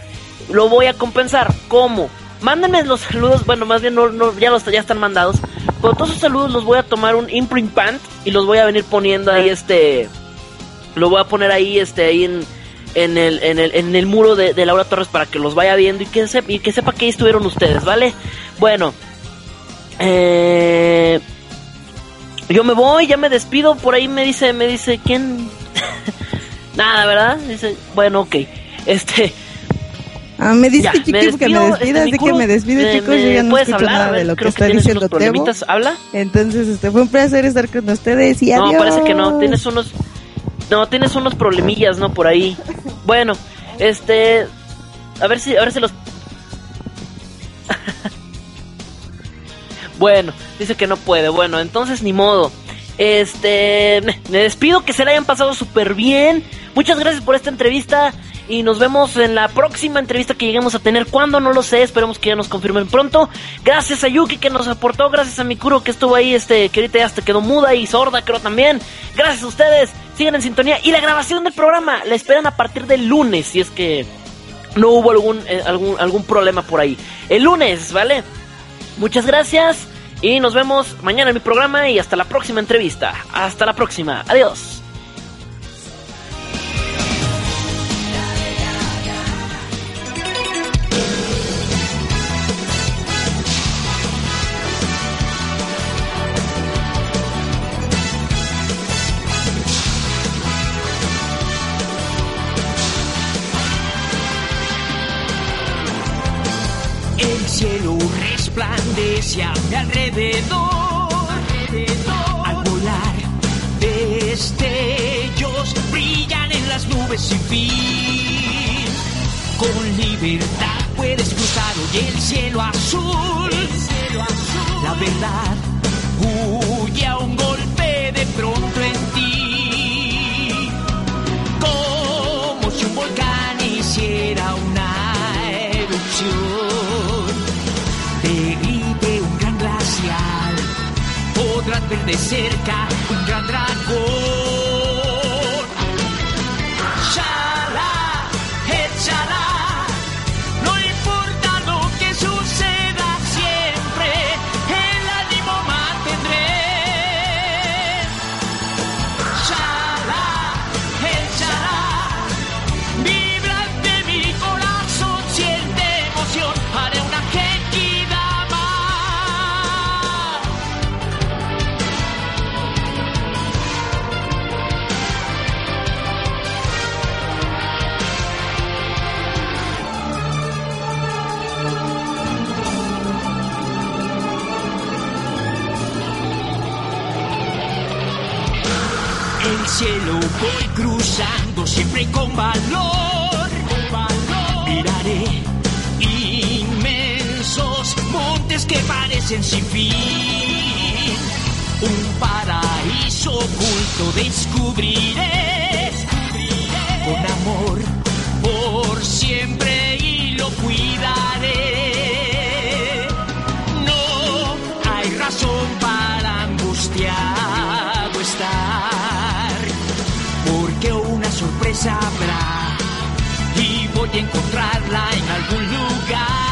Lo voy a compensar. ¿Cómo? Mándenme los saludos, bueno, más bien no, no, ya los ya están mandados. Pero todos esos saludos los voy a tomar un imprint pant y los voy a venir poniendo ahí este lo voy a poner ahí este ahí en en el, en el, en el muro de, de Laura Torres para que los vaya viendo y que, sepa, y que sepa que ahí estuvieron ustedes, ¿vale? Bueno, eh, yo me voy, ya me despido, por ahí me dice, me dice, ¿quién? Nada, ¿verdad? Dice, bueno, ok, este, Ah, me dice Chiqui que me despida, así que me despido, eh, chicos. Yo ya no escucho hablar, a nada ver, de lo que está diciendo Tebo. ¿habla? Entonces, este fue un placer estar con ustedes y No, adiós. parece que no, tienes unos. No, tienes unos problemillas, ¿no? Por ahí. Bueno, este. A ver si, a ver si los. bueno, dice que no puede. Bueno, entonces ni modo. Este. Me me despido, que se la hayan pasado súper bien. Muchas gracias por esta entrevista. Y nos vemos en la próxima entrevista que lleguemos a tener. ¿Cuándo? No lo sé. Esperemos que ya nos confirmen pronto. Gracias a Yuki que nos aportó. Gracias a Mikuro que estuvo ahí. Este, que ahorita ya hasta quedó muda y sorda, creo también. Gracias a ustedes. Sigan en sintonía. Y la grabación del programa la esperan a partir del lunes. Si es que no hubo algún, eh, algún, algún problema por ahí. El lunes, ¿vale? Muchas gracias y nos vemos mañana en mi programa y hasta la próxima entrevista. Hasta la próxima. Adiós. Resplandece a alrededor. Al volar, destellos brillan en las nubes sin fin. Con libertad puedes cruzar hoy el cielo azul. La verdad Podrás de cerca un gran dragón. Cruzando siempre con valor. Miraré inmensos montes que parecen sin fin. Un paraíso oculto descubriré. Con amor por siempre y lo cuidaré. No hay razón para angustiado estar, y voy a encontrarla en algún lugar.